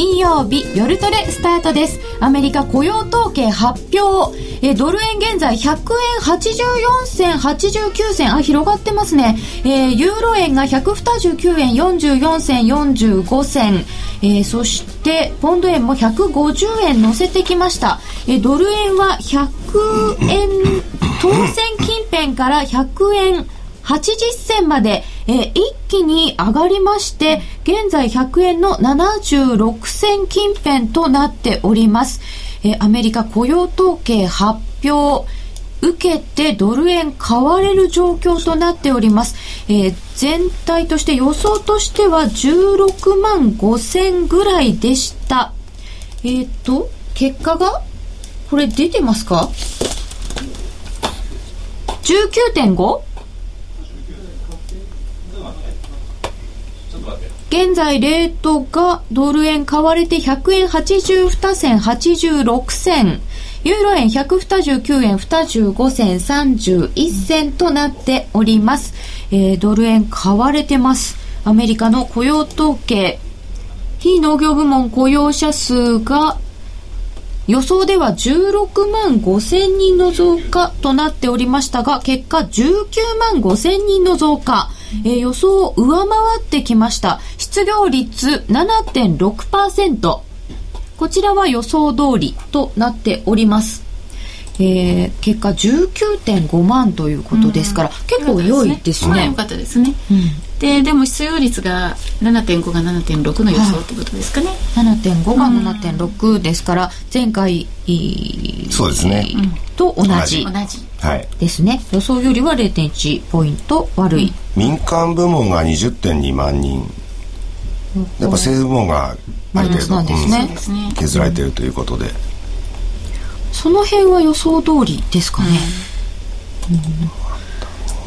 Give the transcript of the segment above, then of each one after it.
金曜日夜トレスタートです。アメリカ雇用統計発表。えドル円現在100円84銭89銭。あ広がってますね、えー、ユーロ円が129円44銭45銭、えー、そしてポンド円も150円乗せてきました。えドル円は100円当選近辺から100円80銭まで、えー、一気に上がりまして、現在100円の76銭近辺となっております。えー、アメリカ雇用統計発表、受けてドル円買われる状況となっております。えー、全体として予想としては16万5千ぐらいでした。えっ、ー、と、結果がこれ出てますか ?19.5? 現在レートがドル円買われて100円82銭86銭。ユーロ円129円25銭31銭となっております、えー、ドル円買われてます。アメリカの雇用統計。非農業部門雇用者数が予想では16万5千人の増加となっておりましたが結果19万5千人の増加えー、予想を上回ってきました。失業率7.6%。こちらは予想通りとなっております。えー、結果19.5万ということですから、うん、結構良いですね。良かったですね。うん、ででも失業率が7.5が7.6の予想ってことですかね。はい、7.5が7.6ですから、前回そうですね。と同じ。同じ。はい。ですね。予想よりは0.1ポイント悪い。民間部門が20.2万人。やっぱ政府部門がある程度、ね、削られているということで。その辺は予想通りですかね。うん、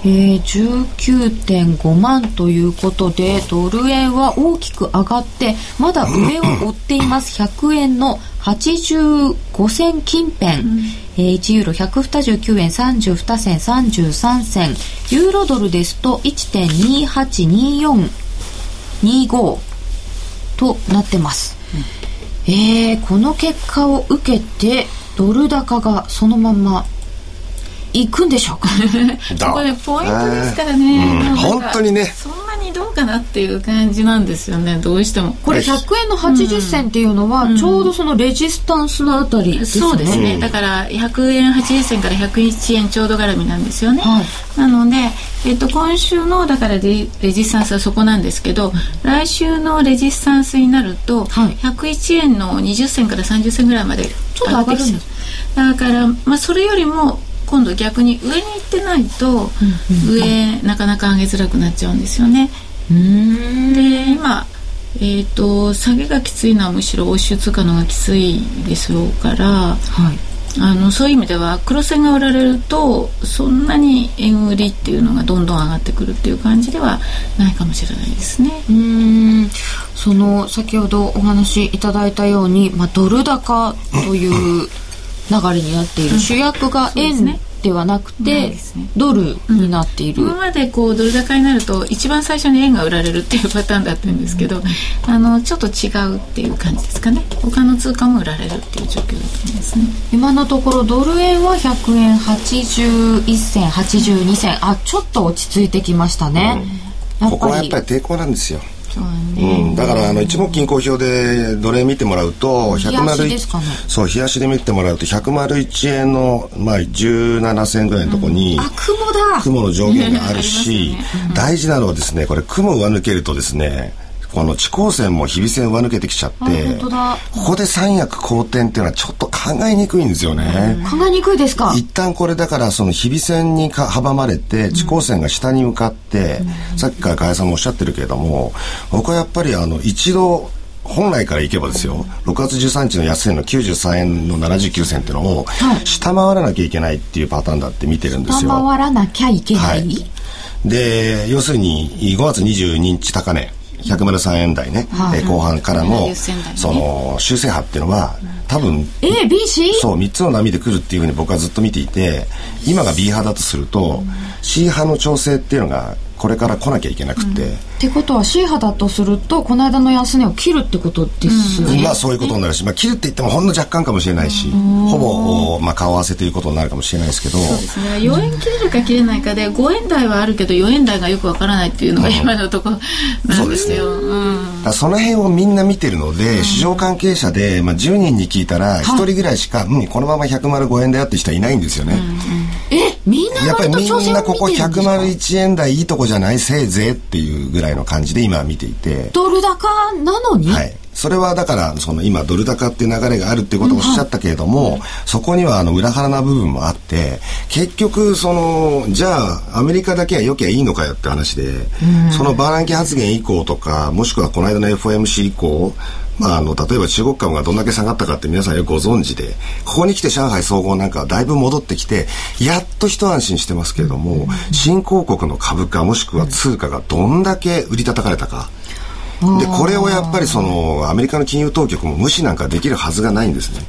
えー、19.5万ということでドル円は大きく上がってまだ上を追っています。100円の85銭近辺、うん、えー、1ユーロ129円32銭33銭。ユーロドルですと1.282425となってます、うん、えー、この結果を受けてドル高がそのまま行くんでしょうか？これポイントですからね、えーうん、本当にね。そんなにどうかなっていう感じなんですよね。どうしても。これ100円の80銭っていうのは、ちょうどそのレジスタンスのあたりですね、そうですね。だから100円80銭から101円ちょうど絡みなんですよね、はい、なので、えっと、今週のだからレレジスタンスはそこなんですけど、来週のレジスタンスになると、はい、101円の20銭から30銭ぐらいまでちょっと上がるんです。だから、まあ、それよりも今度逆に上に行ってないと、上なかなか上げづらくなっちゃうんですよね。で今えーと、下げがきついのはむしろ欧州通貨のがきついでしょうから、はい、あのそういう意味では黒線が売られるとそんなに円売りっていうのがどんどん上がってくるっていう感じではないかもしれないですね。うんその先ほどお話しいただいたように、まあ、ドル高という流れになっている、主役が円ではなくて、ね、ドルになっている、今までこうドル高になると一番最初に円が売られるっていうパターンだったんですけど、あのちょっと違うっていう感じですかね。他の通貨も売られるっていう状況だと思いますね今のところドル円は100円81銭82銭あちょっと落ち着いてきましたね、うん、ここはやっぱり抵抗なんですようん、だからあの一目金公表でどれ見てもらうと101、ね、そう冷やしで見てもらうと101円の、まあ、17銭ぐらいのところに、うん、雲だ。雲の上限があるし、ね。うん、大事なのはですねこれ雲上抜けるとですねこの地高線も日々線上抜けてきちゃってここで三役好転っていうのはちょっと考えにくいんですよね。考えにくいですか？一旦これだからその日々線にか阻まれて地高線が下に向かって、うん、さっきから加谷さんもおっしゃってるけれども僕はやっぱりあの一度本来からいけばですよ6月13日の安値の93円の79銭っていうのを下回らなきゃいけないっていうパターンだって見てるんですよ。下回らなきゃいけない、はい、で要するに5月22日高値103円台ね、はい、後半からの、その修正波っていうのは多分 ABC? そう3つの波で来るっていうふうに僕はずっと見ていて今が B 波だとすると C 波の調整っていうのがこれから来なきゃいけなくて、うん、ってことは C 波だとするとこの間の安値を切るってことですね、うん、まあそういうことになるし、まあ、切るって言ってもほんの若干かもしれないし、ほぼ、まあ、顔合わせということになるかもしれないですけど。そうですね。4円切れるか切れないかで5円台はあるけど4円台がよくわからないっていうのが今のところなんですよ、うん、その辺をみんな見てるので、市場関係者で、まあ、10人に聞いたら1人ぐらいしか、うん、このまま105円だよって人はいないんですよね、えみんなやっぱりみんなここ101円台いいとこじゃないせいぜっていうぐらいの感じで今見ていて。ドル高なのに、はい、それはだからその今ドル高っていう流れがあるっていうことをおっしゃったけれども、うん、そこにはあの裏腹な部分もあって結局そのじゃあアメリカだけは良きゃいいのかよって話で、うん、そのバーランキ発言以降とかもしくはこの間の FOMC 以降まあ、あの例えば中国株がどんだけ下がったかって皆さんよくご存知でここに来て上海総合なんかはだいぶ戻ってきてやっと一安心してますけれども、新興国の株価もしくは通貨がどんだけ売り叩かれたか。でこれをやっぱりそのアメリカの金融当局も無視なんかできるはずがないんですね。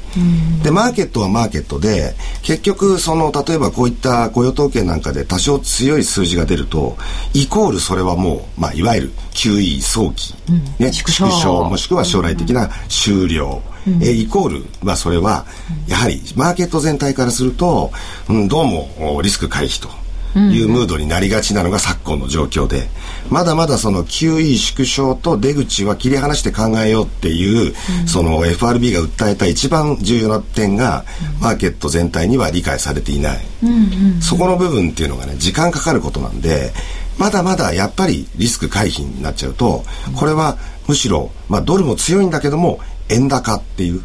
でマーケットはマーケットで結局その例えばこういった雇用統計なんかで多少強い数字が出るとイコールそれはもう、まあ、いわゆる QE 早期、ね、縮小もしくは将来的な終了。えイコールはそれはやはりマーケット全体からすると、うん、どうもリスク回避と。いうムードになりがちなのが昨今の状況で、まだまだその QE 縮小と出口は切り離して考えようっていう、その FRB が訴えた一番重要な点が、マーケット全体には理解されていない。そこの部分っていうのがね、時間かかることなんで、まだまだやっぱりリスク回避になっちゃうと、これはむしろ、まあドルも強いんだけども、円高っていう、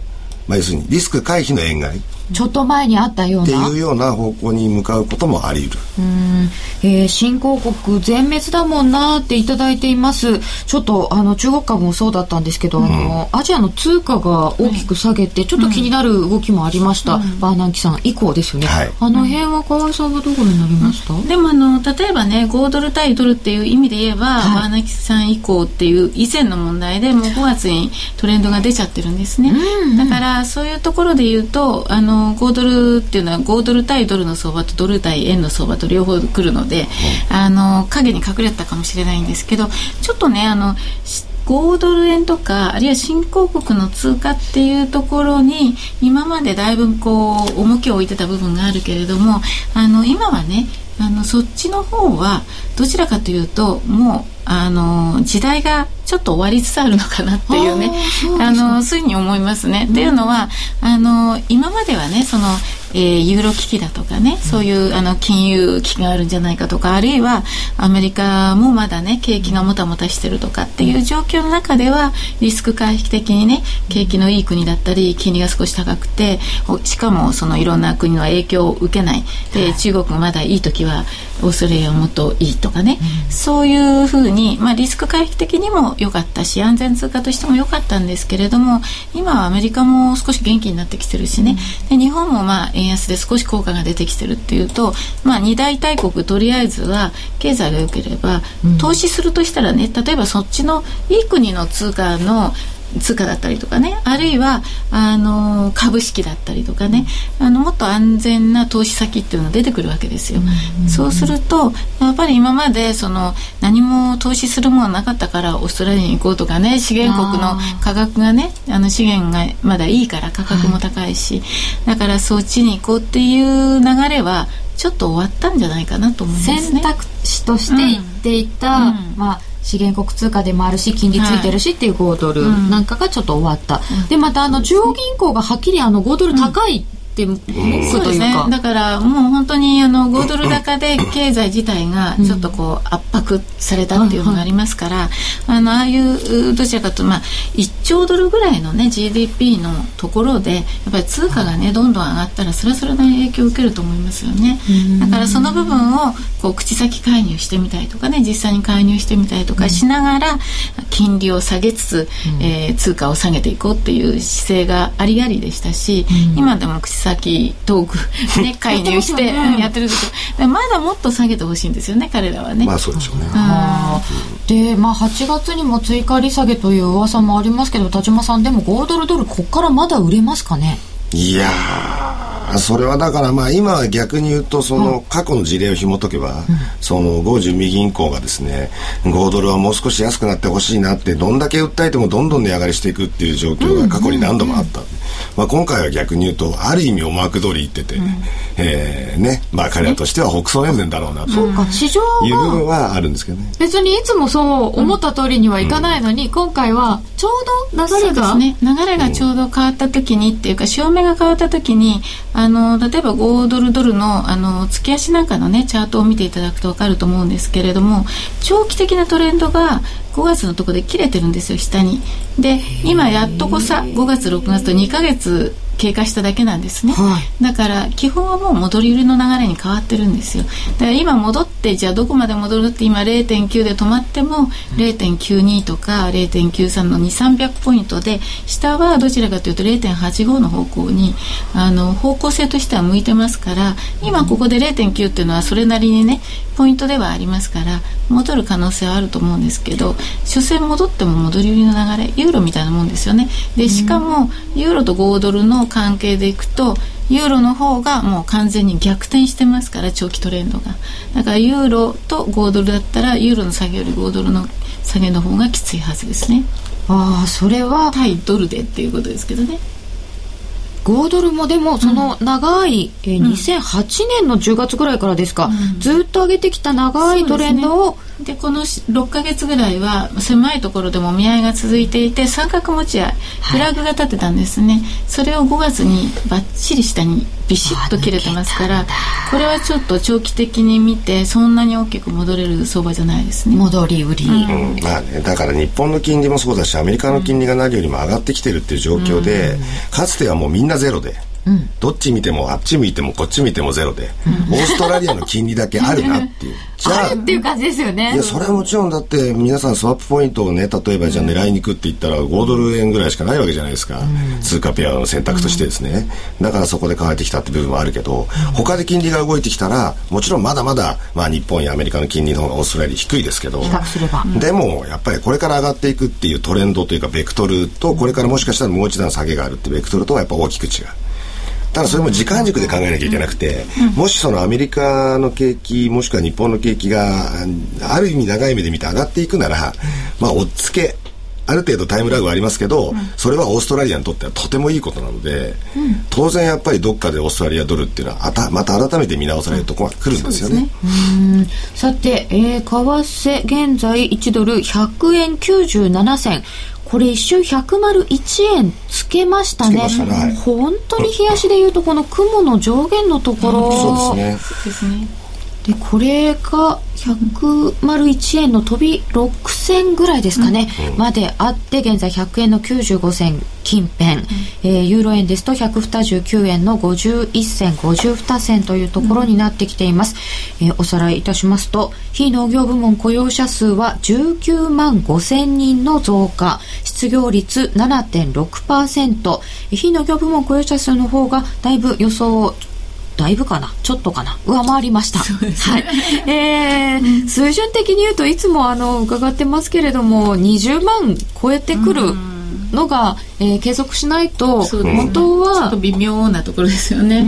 まあ要するにリスク回避の円買い。ちょっと前にあったような。っていうような方向に向かうこともあり得る。うん、えー、新興国全滅だもんなっていただいています。ちょっとあの中国株もそうだったんですけど、うん、あのアジアの通貨が大きく下げて、ちょっと気になる動きもありました、うん、バーナンキさん以降ですよね、はい、あの辺は河合さんはどこになりました、でもあの例えばね5ドル対ドルっていう意味で言えば、はい、バーナンキさん以降っていう以前の問題でもう5月にトレンドが出ちゃってるんですね、うんうん、だからそういうところで言うとあの5ドルっていうのは5ドル対ドルの相場とドル対円の相場と両方来るので、あの影に隠れたかもしれないんですけどちょっとねあの5ドル円とかあるいは新興国の通貨っていうところに今までだいぶこう重きを置いてた部分があるけれどもあの今はねあのそっちの方はどちらかというともうあの時代がちょっと終わりつつあるのかなっていうねあのそういうふうに思いますね。っていうのはあの今まではねそのえー、ユーロ危機だとかね、そういうあの金融危機があるんじゃないかとかあるいはアメリカもまだね景気がもたもたしてるとかっていう状況の中ではリスク回避的にね景気のいい国だったり金利が少し高くてしかもそのいろんな国の影響を受けない。で中国がまだいい時はオーストラリアはもっといいとかね、うん、そういうふうに、まあ、リスク回避的にも良かったし安全通貨としても良かったんですけれども今はアメリカも少し元気になってきてるしね、で日本もまあ円安で少し効果が出てきてるっていうと、まあ、二大大国とりあえずは経済が良ければ、投資するとしたらね例えばそっちのいい国の通貨の通貨だったりとかね。あるいはあの株式だったりとかね。あのもっと安全な投資先っていうのが出てくるわけですよ、うん、そうするとやっぱり今までその何も投資するものなかったからオーストラリアに行こうとかね資源国の価格がねあの資源がまだいいから価格も高いし、はい、だからそっちに行こうっていう流れはちょっと終わったんじゃないかなと思いますね。選択肢として言っていた、うん、まあ資源国通貨でもあるし金利ついてるしっていう5ドルなんかがちょっと終わった、うん、でまたあの中央銀行がはっきりあの5ドル高い、うんって向くというか、ね、だからもう本当にあの5ドル高で経済自体がちょっとこう圧迫されたっていうのがありますから、あのああいうどちらかとまあ1兆ドルぐらいのね GDP のところでやっぱり通貨がねどんどん上がったらそれはそれなりに影響を受けると思いますよね。だからその部分をこう口先介入してみたりとかね実際に介入してみたりとかしながら金利を下げつつ、えー、通貨を下げていこうっていう姿勢がありありでしたし、今でも口先先トーク、ね、介入してやってるんですけど、まだもっと下げてほしいんですよね彼らはね。まあそうでしょうね。で、まあ、8月にも追加利下げという噂もありますけど田島さんでも5ドルドルここからまだ売れますかねいやあそれはだからまあ今は逆に言うとその過去の事例を紐解けば、その豪準備銀行がですね5ドルはもう少し安くなってほしいなってどんだけ訴えてもどんどん値上がりしていくっていう状況が過去に何度もあった、まあ、今回は逆に言うとある意味思惑通り言ってて、うん、えー、ねまあ彼らとしては北総沿線だろうなとそうか市場いう部分はあるんですけどね。別にいつもそう思った通りにはいかないのに、うん、今回はちょうど流れが、ね、流れがちょうど変わった時にっていうか潮目が変わった時にあの例えば5ドルドルのあの月足なんかのねチャートを見ていただくと分かると思うんですけれども長期的なトレンドが5月のところで切れてるんですよ下に。で今やっとこさ5月6月と2か月経過しただけなんですね、はい、だから基本はもう戻り売りの流れに変わってるんですよ。だから今戻ってじゃあどこまで戻るって今0.9で止まっても0.92とか0.93の2300ポイントで下はどちらかというと0.85の方向にあの方向性としては向いてますから今ここで0.9っていうのはそれなりにねポイントではありますから戻る可能性はあると思うんですけど所詮戻っても戻り売りの流れユーロみたいなもんですよね。でしかもユーロと5ドルの関係でいくとユーロの方がもう完全に逆転してますから長期トレンドが。だからユーロと5ドルだったらユーロの下げより5ドルの下げの方がきついはずですね。ああそれは対ドルでっていうことですけどね5ドルもでもその長い、うん、えー、2008年の10月ぐらいからですか、うん、ずっと上げてきた長いトレンドをで、この6か月ぐらいは狭いところでも見合いが続いていて三角持ち合いフラグが立てたんですね、はい、それを5月にばっちり下にビシッと切れてますからこれはちょっと長期的に見てそんなに大きく戻れる相場じゃないですね。戻り売り、うん、まあね、だから日本の金利もそうだしアメリカの金利が何よりも上がってきてるっていう状況で、かつてはもうみんなゼロで。うん、どっち見てもあっち見てもこっち見てもゼロで、うん、オーストラリアの金利だけあるなっていう。じ ゃあっていう感じですよね。いやそれはもちろんだって皆さんスワップポイントをね例えばじゃあ狙いに行くって言ったら5ドル円ぐらいしかないわけじゃないですか、うん、通貨ペアの選択としてですね、だからそこで変えてきたって部分はあるけど、他で金利が動いてきたらもちろんまだまだ、まあ、日本やアメリカの金利の方がオーストラリア低いですけどでもやっぱりこれから上がっていくっていうトレンドというかベクトルとこれからもしかしたらもう一段下げがあるってベクトルとはやっぱ大きく違う。ただそれも時間軸で考えなきゃいけなくて、もしそのアメリカの景気もしくは日本の景気がある意味長い目で見て上がっていくなら、まあ追っつけある程度タイムラグはありますけど、うん、それはオーストラリアにとってはとてもいいことなので、うん、当然やっぱりどっかでオーストラリアドルっていうのはあたまた改めて見直されるところが来るんですよね。ね。さて、えー、為替現在1ドル100円97銭これ一瞬101円つけましたね。たね。はい、本当に冷やしでいうとこの雲の上限のところ、そうですね。でこれが101円の飛び6銭ぐらいですかね、うん、まであって現在100円の95銭近辺、うん、えー、ユーロ円ですと129円の51銭52銭というところになってきています、うん、えー、おさらいいたしますと非農業部門雇用者数は19万5千人の増加。失業率7.6%非農業部門雇用者数の方がだいぶ予想だいぶかな？ちょっとかな？上回りました。はい。えー、水準的に言うといつもあの伺ってますけれども20万超えてくるのが、えー、継続しないと、本当はちょっと微妙なところですよね。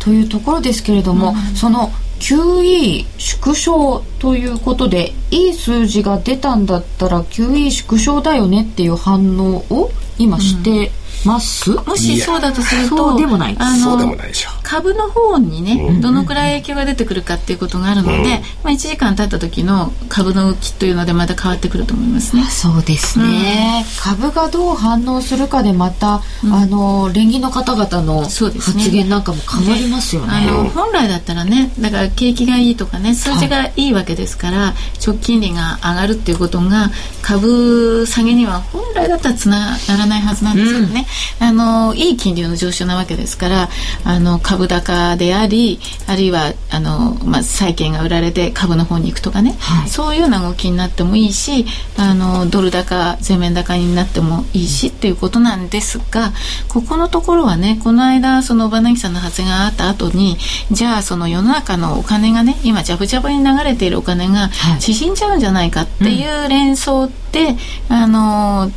というところですけれども、その QE 縮小ということでいい数字が出たんだったら QE 縮小だよねっていう反応を今して、ます？もしそうだとするとそうでもない。あのそうでもないでしょ株の方にね、どのくらい影響が出てくるかっていうことがあるので、うん、まあ、1時間経った時の株の動きというのでまた変わってくると思いますね。そうですね、うん、株がどう反応するかでまた、うん、あの連銀の方々の発言なんかも変わりますよね、ね、あの本来だったらねだから景気がいいとかね数字がいいわけですから、はい、直近利が上がるっていうことが株下げには本来だったらつながらないはずなんですよね、あのいい金利の上昇なわけですからあの株高でありあるいはあの、まあ、債券が売られて株の方に行くとかね、はい、そういうような動きになってもいいしあのドル高全面高になってもいいしっていうことなんですがここのところはねこの間その小柳さんの発言があった後にじゃあその世の中のお金がね今ジャブジャブに流れているお金が縮んじゃうんじゃないかっていう連想って、あの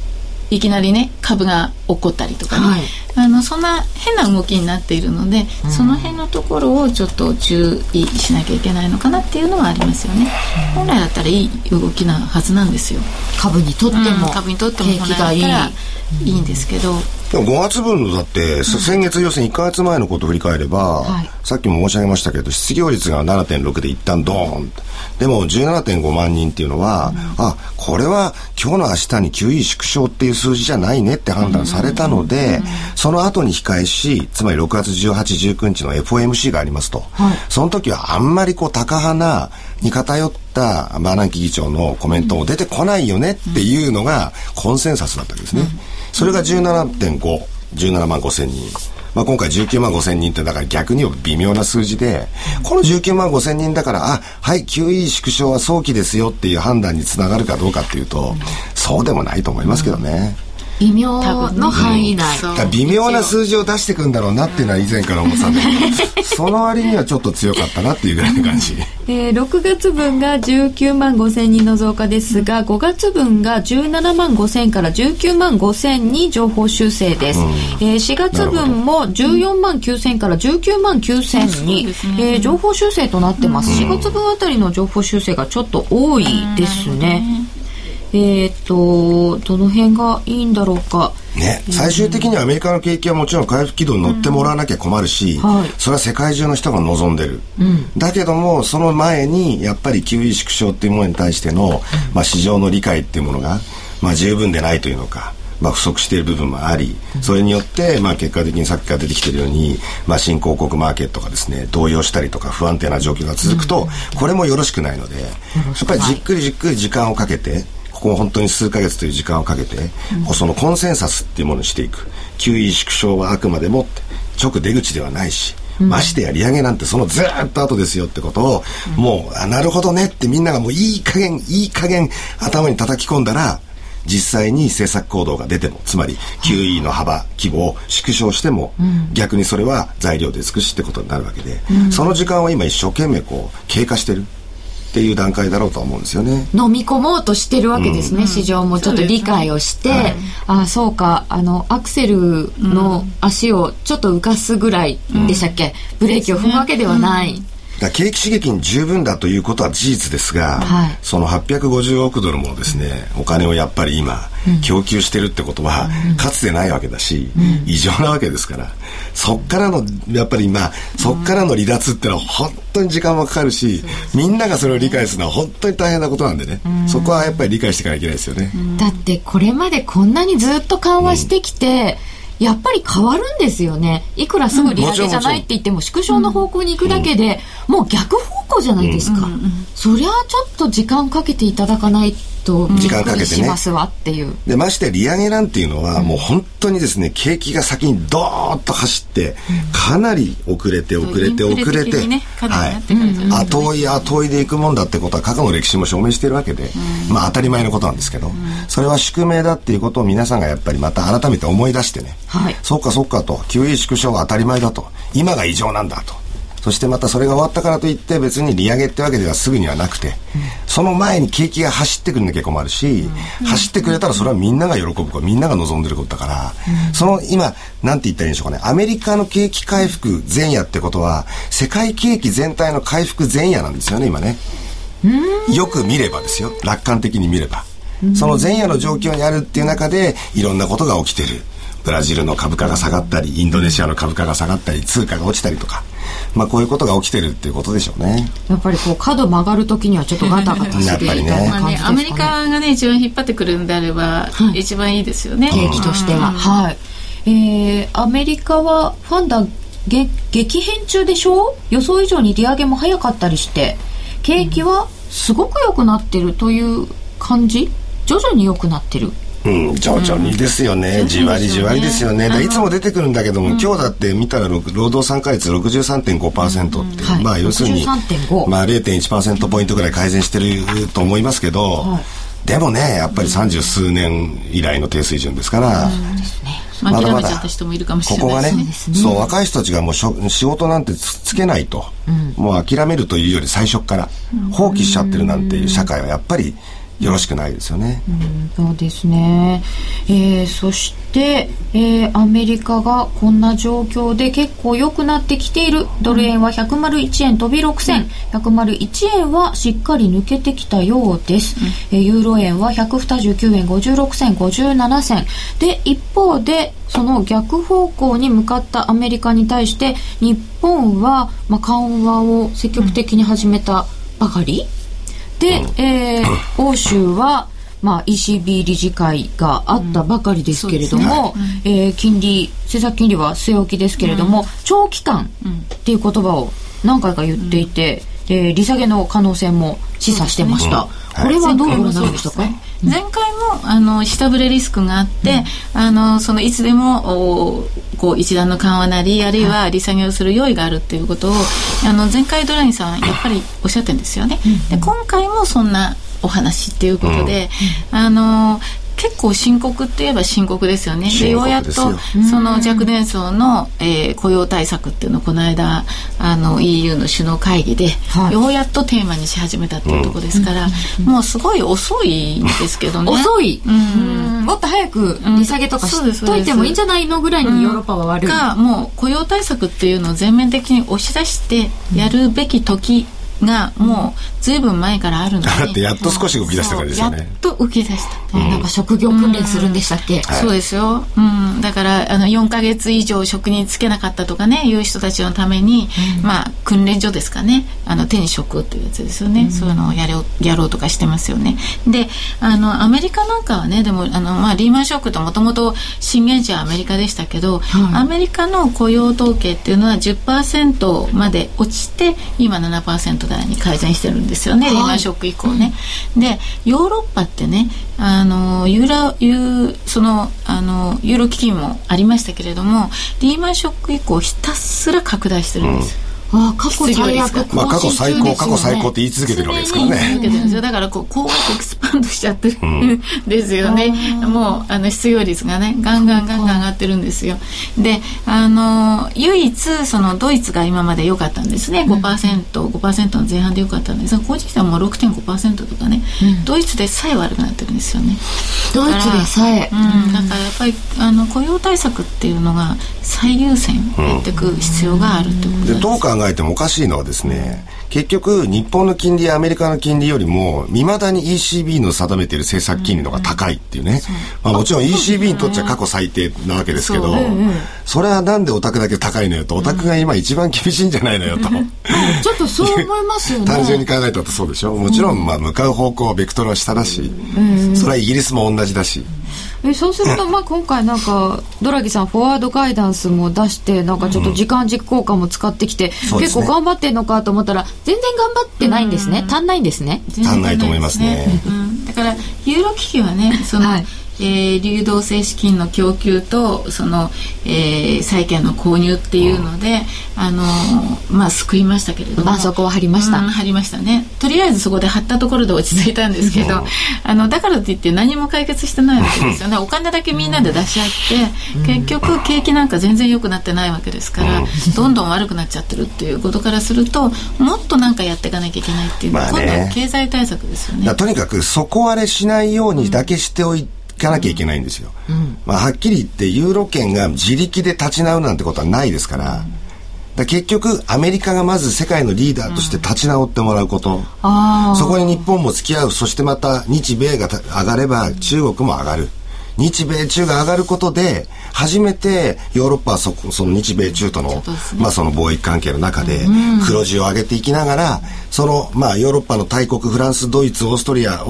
いきなりね株が起こったりとかね、はい、あのそんな変な動きになっているので、うん、その辺のところをちょっと注意しなきゃいけないのかなっていうのはありますよね、うん、本来だったらいい動きなはずなんですよ。株にとっても、うん、株にとっても本来だったらいいんですけど、でも5月分のだって、先月要するに1か月前のことを振り返れば、はい、さっきも申し上げましたけど失業率が7.6で一旦ドーン。でも17.5万人っていうのは、うん、あこれは今日の明日に QE 縮小っていう数字じゃないねって判断されたので、その後に控えしつまり6月18、19日の FOMC がありますと、はい、その時はあんまりこう高派なに偏ったバーナンキ議長のコメントも出てこないよねっていうのがコンセンサスだったわけですね。それが17.5、17万5千人。まあ、今回19万5千人ってだから逆に微妙な数字で、この19万5千人だから、あ、はい、QE 縮小は早期ですよっていう判断につながるかどうかっていうと、そうでもないと思いますけどね。うん微妙の範囲内、微妙な数字を出していくんだろうなっていうのは以前から思ってたんだけど。その割にはちょっと強かったなっていうぐらいの感じ、えー、6月分が19万5千人の増加ですが5月分が17万5千から19万5千に情報修正です、うん、えー、4月分も14万9千から19万9千に、ね。えー、情報修正となってます、うん、4月分あたりの情報修正がちょっと多いですね、えっ、と、どの辺がいいんだろうか。ね、最終的にはアメリカの景気はもちろん回復軌道に乗ってもらわなきゃ困るし、うん。はい、それは世界中の人が望んでる、うん、だけどもその前にやっぱり QE 縮小っていうものに対しての、まあ、市場の理解っていうものが、まあ、十分でないというのかまあ、不足している部分もあり、それによって、まあ、結果的にさっきから出てきているように、まあ、新興国マーケットがですね、動揺したりとか不安定な状況が続くと、これもよろしくないので、やっぱりじっくりじっくり時間をかけて、ここ本当に数ヶ月という時間をかけて、うん、そのコンセンサスっていうものにしていく。QE 縮小はあくまでも直出口ではないし、うん、ましてや利上げなんてそのずっと後ですよってことを、うん、もうあなるほどねってみんながもういい加減いい加減頭に叩き込んだら実際に政策行動が出てもつまり QE の幅規模を縮小しても、逆にそれは材料で尽くしってことになるわけで、その時間は今一生懸命こう経過してる。っていう段階だろうと思うんですよね。飲み込もうとしてるわけですね、うん、市場もちょっと理解をして、はい、あそうかあのアクセルの足をちょっと浮かすぐらいでしたっけ、うん、ブレーキを踏むわけではない。だ景気刺激に十分だということは事実ですが、はい、その850億ドルもですね、お金をやっぱり今、供給してるってことは、うん、かつてないわけだし、うん、異常なわけですから、そっからの、やっぱり今、そっからの離脱っていうのは本当に時間もかかるし、みんながそれを理解するのは本当に大変なことなんでね、そこはやっぱり理解していかなきゃいけないですよね。だってこれまでこんなにずっと緩和してきて、やっぱり変わるんですよね。いくらすぐ利上げじゃないって言っても、縮小の方向に行くだけで、もう逆方向じゃないですか。そりゃちょっと時間かけていただかないと、時間かけてね。ますわっていう。で、まして利上げなんていうのは、もう本当にですね、景気が先にドーッと走って、かなり遅れて遅れて遅れて、はい。後追い後追いでいくもんだってことは過去の歴史も証明しているわけで、まあ当たり前のことなんですけど、それは宿命だっていうことを皆さんがやっぱりまた改めて思い出してね、はい、そうかそうかと。QE 縮小が当たり前だと。今が異常なんだと。そしてまたそれが終わったからといって別に利上げってわけではすぐにはなくて、うん、その前に景気が走ってくれなきゃ困るし、うん、走ってくれたらそれはみんなが喜ぶかみんなが望んでることだから、うん、その今なんて言ったらいいんでしょうかね。アメリカの景気回復前夜ってことは世界景気全体の回復前夜なんですよね今ね。よく見ればですよ。楽観的に見れば。その前夜の状況にあるっていう中でいろんなことが起きてる。ブラジルの株価が下がったりインドネシアの株価が下がったり通貨が落ちたりとか、まあ、こういうことが起きてるっていうことでしょうね。やっぱりこう角曲がるときにはちょっとガタガタしてるね。まあねアメリカがね一番引っ張ってくるんであれば、はい、一番いいですよね。景気としては、はい。えー、アメリカはファンダ激変中でしょ？予想以上に利上げも早かったりして。景気はすごく良くなってるという感じ？徐々に良くなってるうん、徐々にですよね、うん、じわりじわりですよね、いつも出てくるんだけども、うん、今日だって見たら労働参加率63.5%って、うんはい、まあ要するに、まあ、0.1%ポイントぐらい改善してると思いますけど、はい、でもねやっぱり三十数年以来の低水準ですから。まだまだここがね、そう若い人たちがもう仕事なんてつけないと、もう諦めるというより最初から放棄しちゃってるなんていう社会はやっぱりよろしくないですよね。うん、そうですね。えー、そして、えー、アメリカがこんな状況で結構良くなってきている。ドル円は101円飛び6銭、101円はしっかり抜けてきたようです。うん、えー、ユーロ円は129円56銭57銭。で、一方で、その逆方向に向かったアメリカに対して日本は、まあ、緩和を積極的に始めたばかり、うんで、えー、欧州は、まあ、ECB 理事会があったばかりですけれども、うん。ね、えー、金利政策金利は据え置きですけれども、うん、長期間っていう言葉を何回か言っていて、うん、えー、利下げの可能性も示唆してました、これはどうご覧になりましたか、前回もあの下振れリスクがあって、うん、あのそのいつでもおこう一段の緩和なりあるいは利下げをする用意があるっていうことを、あの前回ドラインさんやっぱりおっしゃってるんですよね。で今回もそんなお話っていうことで、うん、あの結構深刻って言えば深刻ですよね。でよ。うやっとその若年層の、えー、雇用対策っていうのをこの間あの EU の首脳会議で、はい、ようやっとテーマにし始めたっていうところですから、うん、もうすごい遅いんですけどね。遅い、うん、もっと早く利下げとかしといてもいいんじゃないのぐらいにヨーロッパは悪い。がもう雇用対策っていうのを全面的に押し出してやるべき時、がもうずいぶん前からあるので。だってやっと少し動き出したからですよね。やっと動き出した、うん、なんか職業訓練するんでしたっけ、うんそうですよ、うん、だからあの4か月以上職に就けなかったとかねいう人たちのために、うん、まあ訓練所ですかね。あの転職っていうやつですよね、そういうのをやろうやろうとかしてますよね。であのアメリカなんかはねでもあの、まあ、リーマンショックともともと震源地はアメリカでしたけど、アメリカの雇用統計っていうのは10%まで落ちて今7%台に改善してるんですよね、はい、リーマンショック以降ね。でヨーロッパってねあのユーラユーそのあのユーロ危機もありましたけれどもリーマンショック以降ひたすら拡大してるんです。うんあ過去最悪まあ過去最高過去最高って言い続けてるわけですからね。だからこう高額エクスパンドしちゃってるんですよね。もうあの失業率がねガンガンガンガン上がってるんですよ。であの唯一そのドイツが今まで良かったんですね。5%、5%の前半で良かったんですがここに来たらもう6.5%とかね、ドイツでさえ悪くなってるんですよね。ドイツでさえ。うん、だからやっぱりあの雇用対策っていうのが最優先やっていく必要があるってことです。どう考えてもおかしいのはですね、結局日本の金利やアメリカの金利よりも未だに ECB の定めている政策金利の方が高いっていうね、まあ、もちろん ECB にとっちゃ過去最低なわけですけどそれはなんでオタクだけ高いのよと。オタクが今一番厳しいんじゃないのよと。ちょっとそう思いますよね。単純に考えたとそうでしょ。もちろんまあ向かう方向ベクトルは下だしそれはイギリスも同じだし。えそうすると、まあ、今回なんか ドラギさんフォワードガイダンスも出してなんかちょっと時間軸効果も使ってきて、うん、結構頑張ってるのかと思ったら全然頑張ってないんですね、足んないんですね。足んないと思いますね、うん、だからユーロ危機はねその、はいえー、流動性資金の供給とその、えー、債券の購入っていうので、うん、あのまあ救いましたけれども。まあそこは張りました、うん、張りましたね。とりあえずそこで張ったところで落ち着いたんですけど、あのだからといって何も解決してないわけですよね。お金だけみんなで出し合って、結局景気なんか全然良くなってないわけですから、どんどん悪くなっちゃってるっていうことからするともっとなんかやっていかなきゃいけないっていうのは、まあね、今度は経済対策ですよね。とにかく底割れしないようにだけしておいて、かなきゃいけないんですよ、うん、まあ、はっきり言ってユーロ圏が自力で立ち直るなんてことはないですから、だ結局アメリカがまず世界のリーダーとして立ち直ってもらうこと、うん、そこに日本も付き合う。そしてまた日米が上がれば中国も上がる日米中が上がることで初めてヨーロッパはそその日米中との,、まあその貿易関係の中で黒字を上げていきながら、そのまあヨーロッパの大国フランスドイツオーストリア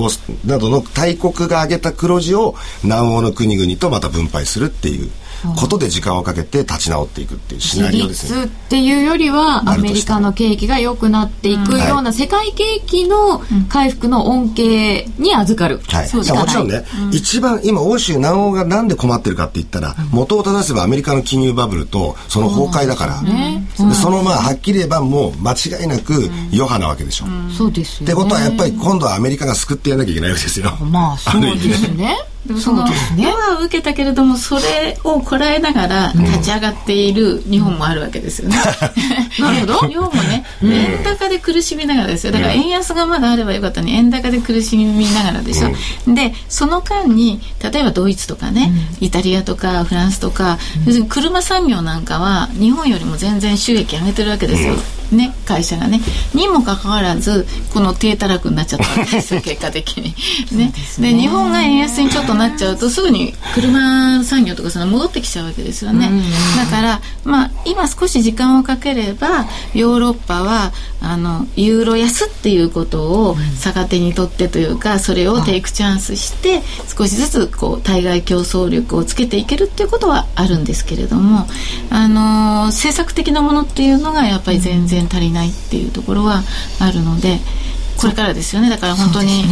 などの大国が上げた黒字を南欧の国々とまた分配するっていう。ことで時間をかけて立ち直っていくっていうシナリオですね。っていうよりはアメリカの景気が良くなっていくような世界景気の回復の恩恵に預かる。はい、もちろんね、うん、一番今欧州南欧がなんで困ってるかって言ったら、元を正せばアメリカの金融バブルとその崩壊だから、ね、そのまあはっきり言えばもう間違いなく余波なわけでしょ。そうですってことはやっぱり今度はアメリカが救ってやらなきゃいけないわけですよ。まあそうですね。そうですね。は受けたけれどもそれをこらえながら立ち上がっている日本もあるわけですよね、なるほど。日本もね円高で苦しみながらですよ。だから円安がまだあればよかったのに円高で苦しみながらでしょ、うん、でその間に例えばドイツとかね、うん、イタリアとかフランスとか、要するに車産業なんかは日本よりも全然収益上げてるわけですよ、ね、会社がね。にもかかわらずこの低たらくになっちゃったわけですよ 結果的に。ね。で日本が円安にちょっとなっちゃうとすぐに車産業とかその戻ってきちゃうわけですよね、だからまあ今少し時間をかければヨーロッパはあのユーロ安っていうことを逆手にとってというかそれをテイクチャンスして少しずつこう対外競争力をつけていけるっていうことはあるんですけれどもあの政策的なものっていうのがやっぱり全然足りないっていうところはあるので。これからですよね。だから本当に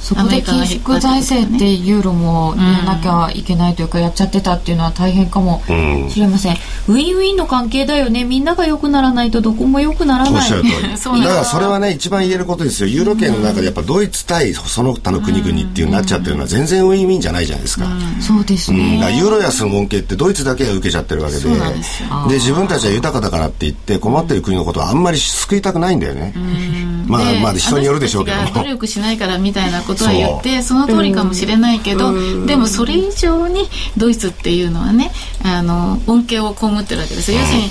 そ、ね,、こで緊縮財政ってユーロもやらなきゃいけないというか、やっちゃってたっていうのは大変かもしれません、うん、ウィンウィンの関係だよね。みんなが良くならないとどこも良くならない。だからそれはね一番言えることですよ。ユーロ圏の中でやっぱドイツ対その他の国々っていうなっちゃってるのは全然ウィンウィンじゃないじゃないですか、そうですね、ユーロ安の恩恵ってドイツだけが受けちゃってるわけで。で自分たちは豊かだからって言って困ってる国のことはあんまり救いたくないんだよね、まあまあ人によるでしょうけど。努力しないからみたいなことは言ってその通りかもしれないけどでもそれ以上にドイツっていうのはねあの恩恵を被ってるわけですよ。要するに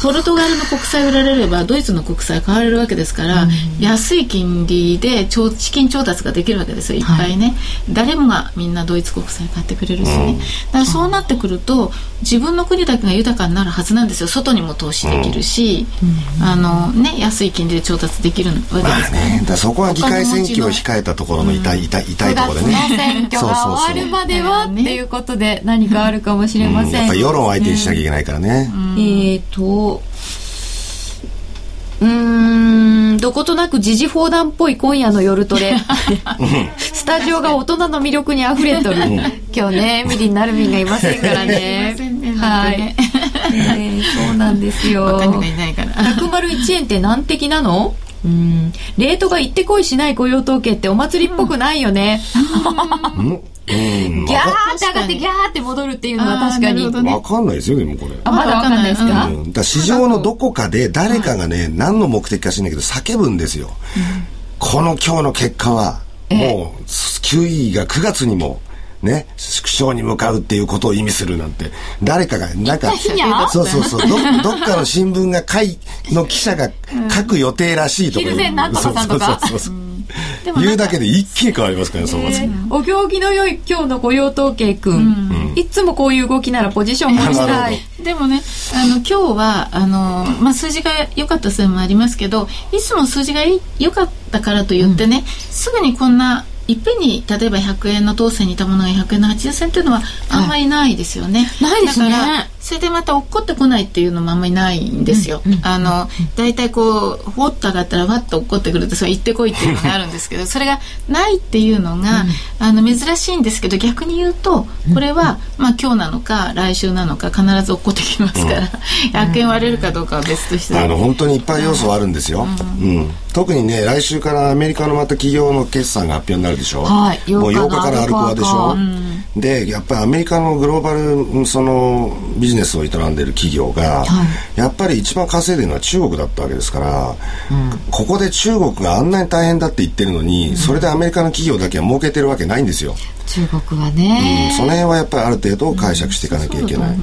ポルトガルの国債売られればドイツの国債買われるわけですから、うん、安い金利で資金調達ができるわけですよい。っぱいね、はい、誰もがみんなドイツ国債買ってくれるしね、うん、だからそうなってくると自分の国だけが豊かになるはずなんですよ。外にも投資できるし、うん、あのね、安い金利で調達できるわけですか。ら,、まあね、だそこは議会選挙を控えたところの痛い,、痛い痛いところでね。選挙が終わるまではっていうことで何かあるかもしれません、やっぱ世論を相手にしなきゃいけないからね、えっ、とうんどことなく時事砲弾っぽい今夜の夜トレ。スタジオが大人の魅力にあふれとる。今日ねミリン・ナルミンがいませんからね。はい、ね、そうなんですよ。101円って何的なの？うん。レートが行ってこいしない雇用統計ってお祭りっぽくないよね、うん。ギャーって上がってギャーって戻るっていうのは確かに。わかんないですよ、でもこれ。あ、まだわかんないですか、うん、だ市場のどこかで誰かがね、何の目的か知らないけど叫ぶんですよ。この今日の結果は、もう、9位が9月にも、ね、縮小に向かうっていうことを意味するなんて、誰かが、なんか、そうそうそう、どどっかの新聞が書い、の記者が書く予定らしいとか。ヒルゼンなんとかさんとか。そうそうそう。言うだけで一気に変わりますからね、相場お行儀の良い今日の雇用統計くん、いつもこういう動きならポジション持ちたい。でもね、あの、今日は、あの、まあ、数字が良かったせいもありますけど、いつも数字が良かったからと言ってね、すぐにこんないっぺんに例えば100円の当選にいたものが100円の80銭っていうのはあんまりないですよね。はい、ないですね。だからそれでまた落っこってこないっていうのもあんまりないんですよ。うんうん、あの大体こうほっと上がったらわっと落っこってくるとそう行ってこいっていうのがあるんですけどそれがないっていうのが、あの珍しいんですけど逆に言うとこれは、まあ今日なのか来週なのか必ず落っこってきますから、100円割れるかどうかは別として。あの本当にいっぱい要素はあるんですよ。うん。特にね来週からアメリカのまた企業の決算が発表になるでしょ。はい、もう8日からアルコアでしょ。うでやっぱりアメリカのグローバルそのビジネスを営んでいる企業が、はい、やっぱり一番稼いでるのは中国だったわけですから、うん、ここで中国があんなに大変だって言ってるのに、うん、それでアメリカの企業だけは儲けてるわけないんですよ。中国はね、うん、その辺はやっぱりある程度解釈していかなきゃいけない。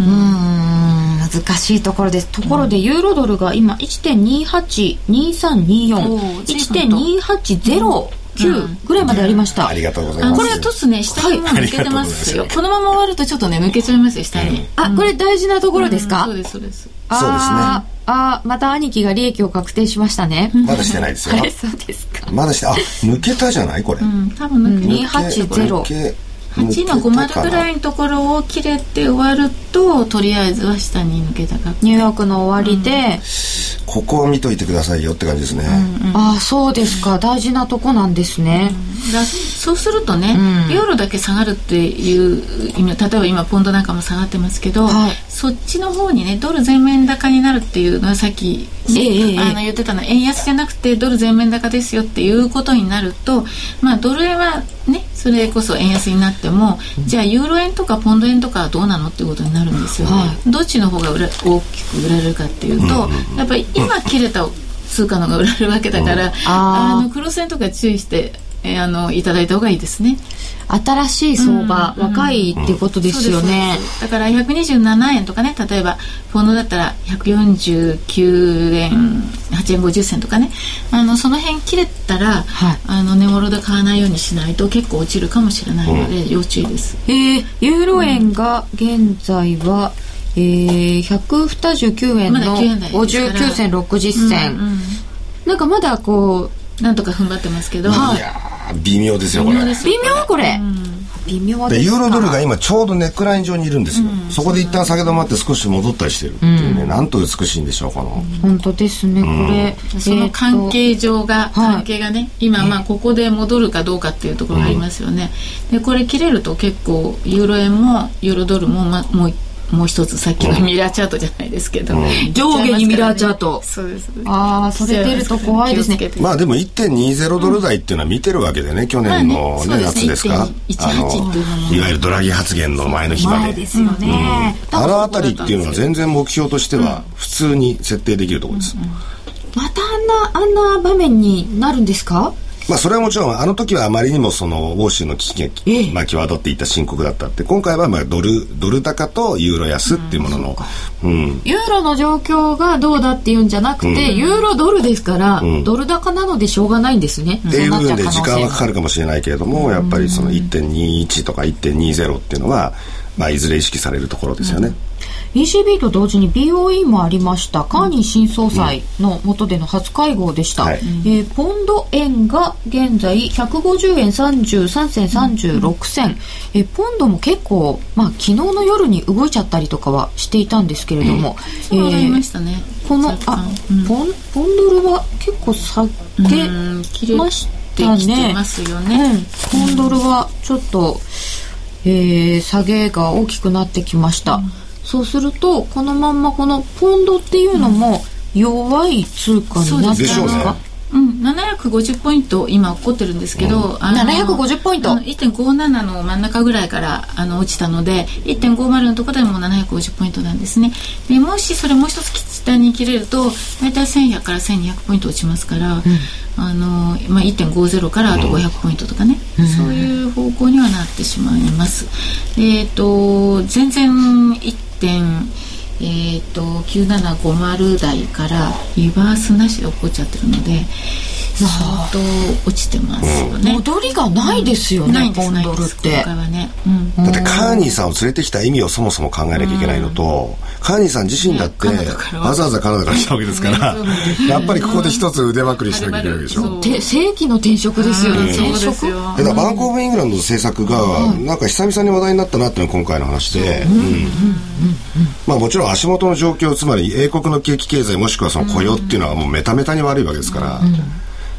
うん。難しいところです。ところで、ユーロドルが今1.282324、1.280、9ぐらいまでありました、ありがとうございます。これはトスね下にも抜けてます。よ、このまま終わるとちょっとね抜けちゃいますよ下に、あこれ大事なところですか、そうですそうです。そうですね。あまた兄貴が利益を確定しましたね。まだしてないですよ。そうですか。まだしてあ抜けたじゃない？これ、うん、多分抜け280 8の50ぐらいのところを切れて終わるととりあえずは下に抜けたか。ニューヨークの終わりで、うん、ここを見といてくださいよって感じですね、うんうん、ああそうですか。大事なとこなんですね、うん、だそうするとね、うん、ユーロだけ下がるっていう意味例えば今ポンドなんかも下がってますけど、はい、そっちの方にねドル全面高になるっていうのはさっき、ね、え。あの言ってたの円安じゃなくてドル全面高ですよっていうことになるとまあドル円はねそれこそ円安になっても、じゃあユーロ円とかポンド円とかはどうなのっていうことになるんですよ、はい、どっちの方が大きく売られるかっていうと、やっぱり今切れた通貨のが売られるわけだから、あのクロス円とか注意してえー、あのいただいた方がいいですね。新しい相場、うん、若いっていうことですよね、うん、だから127円とかね例えばフォンドだったら149円8円50銭とかね。あのその辺切れたら、はい、あの値頃で買わないようにしないと結構落ちるかもしれないので、要注意です。えー、ユーロ円が現在は、えー、129円の59銭60銭、うんうん、なんかまだこうなんとか踏ん張ってますけど、はい、微妙ですよこれ。微妙これ、微妙でユーロドルが今ちょうどネックライン上にいるんですよ、うん、そこで一旦下げ止まって少し戻ったりしてるっていうね、うん、なんと美しいんでしょうこの。本当ですねこれ、うん、その関係上が、関係がね今まあここで戻るかどうかっていうところがありますよね、でこれ切れると結構ユーロ円もユーロドルも、ま、もうもう一つさっきのミラーチャートじゃないですけど、うん、上下にミラーチャート、そうですああそれ出ると怖いですね。まあでも1.20ドル台っていうのは見てるわけでね、去年のね、ね夏ですか？あのいわゆるドラギ発言の前の日まで。ですよね、うん、あの辺りっていうのは全然目標としては普通に設定できるところです、うんうん、またあんなあんな場面になるんですか？まあそれはもちろんあの時はあまりにもその欧州の危機が、ええ、まあ際立っていた深刻だったって今回はまあドルドル高とユーロ安っていうものの、うん、ユーロの状況がどうだっていうんじゃなくて、うん、ユーロドルですから、うん、ドル高なのでしょうがないんですね。っていう部分で時間はかかるかもしれないけれども、やっぱりその1.21とか1.20っていうのは、まあ、いずれ意識されるところですよね。ECB と同時に BOE もありました。カーニー新総裁の下での初会合でした、うん、えー、ポンド円が現在150円33銭36銭、うん、えー、ポンドも結構、まあ、昨日の夜に動いちゃったりとかはしていたんですけれども、うん、えー、ね、このあ、ポンポンドルは結構下げましたね。ますよね、ポンドルはちょっと、えー、下げが大きくなってきました。そうするとこのまんまこのポンドっていうのも弱い通貨になってますか、うん、750ポイント今起こってるんですけど、う。ん、750ポイント？1.57の真ん中ぐらいからあの落ちたので1.50のところでも750ポイントなんですね。でもしそれもう一つ下に切れると大体1100から1200ポイント落ちますから、うん、あのまあ、1.50からあと500ポイントとかね、うん、そういう方向にはなってしまいます。えっ、ー、と全然1.0えーと、9750台からリバースなしで起こっちゃってるので相当落ちてますよね、戻りがないですよね、ポンドルって、ね。うん、だってカーニーさんを連れてきた意味をそもそも考えなきゃいけないのと、カーニーさん自身だってわざわざカナダから来たわけですから、やっぱりここで一つ腕まくりしなきゃいけないでしょ。正規の転職ですよ。ね、転職だからバンコブ・イングランドの政策がなんか久々に話題になったなっていうのが今回の話で、まあもちろん足元の状況つまり英国の景気経済もしくはその雇用っていうのはもうメタメタに悪いわけですから、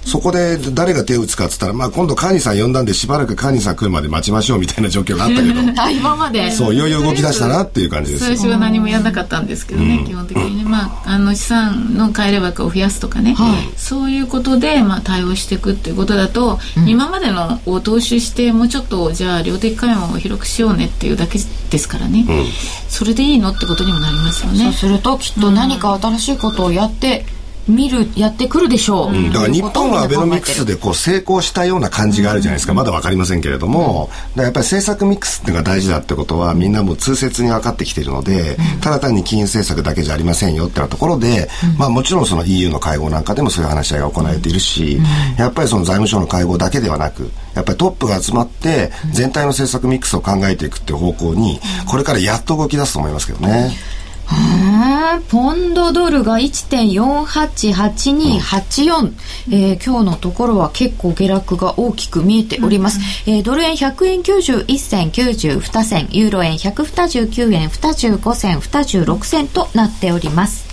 そこで誰が手を打つかっつったら、まあ、今度カーニーさん呼んだんでしばらくカーニーさん来るまで待ちましょうみたいな状況があったけど。今まで。そういよいよ動き出したなっていう感じです。最初は何もやらなかったんですけどね、うん、基本的にね、まあ、あの資産の買えればを増やすとかね、はい、そういうことで、まあ、対応していくっていうことだと、うん、今までのを踏襲してもうちょっとじゃあ量的緩和を広くしようねっていうだけですからね、うん、それでいいのってことにもなりますよね。そうするときっと何か新しいことをやって、見るやってくるでしょう、うん、だから日本はアベノミクスでこう成功したような感じがあるじゃないですか、まだ分かりませんけれども、うん、やっぱり政策ミックスっていうのが大事だってことはみんなもう痛切に分かってきているので、うん、ただ単に金融政策だけじゃありませんよってなところで、まあもちろんその EU の会合なんかでもそういう話し合いが行われているし、やっぱりその財務省の会合だけではなくやっぱりトップが集まって全体の政策ミックスを考えていくっていう方向にこれからやっと動き出すと思いますけどね。ポンドドルが1.488284、えー、今日のところは結構下落が大きく見えております、うん、えー、ドル円100円91銭92銭。ユーロ円129円25銭26銭となっております。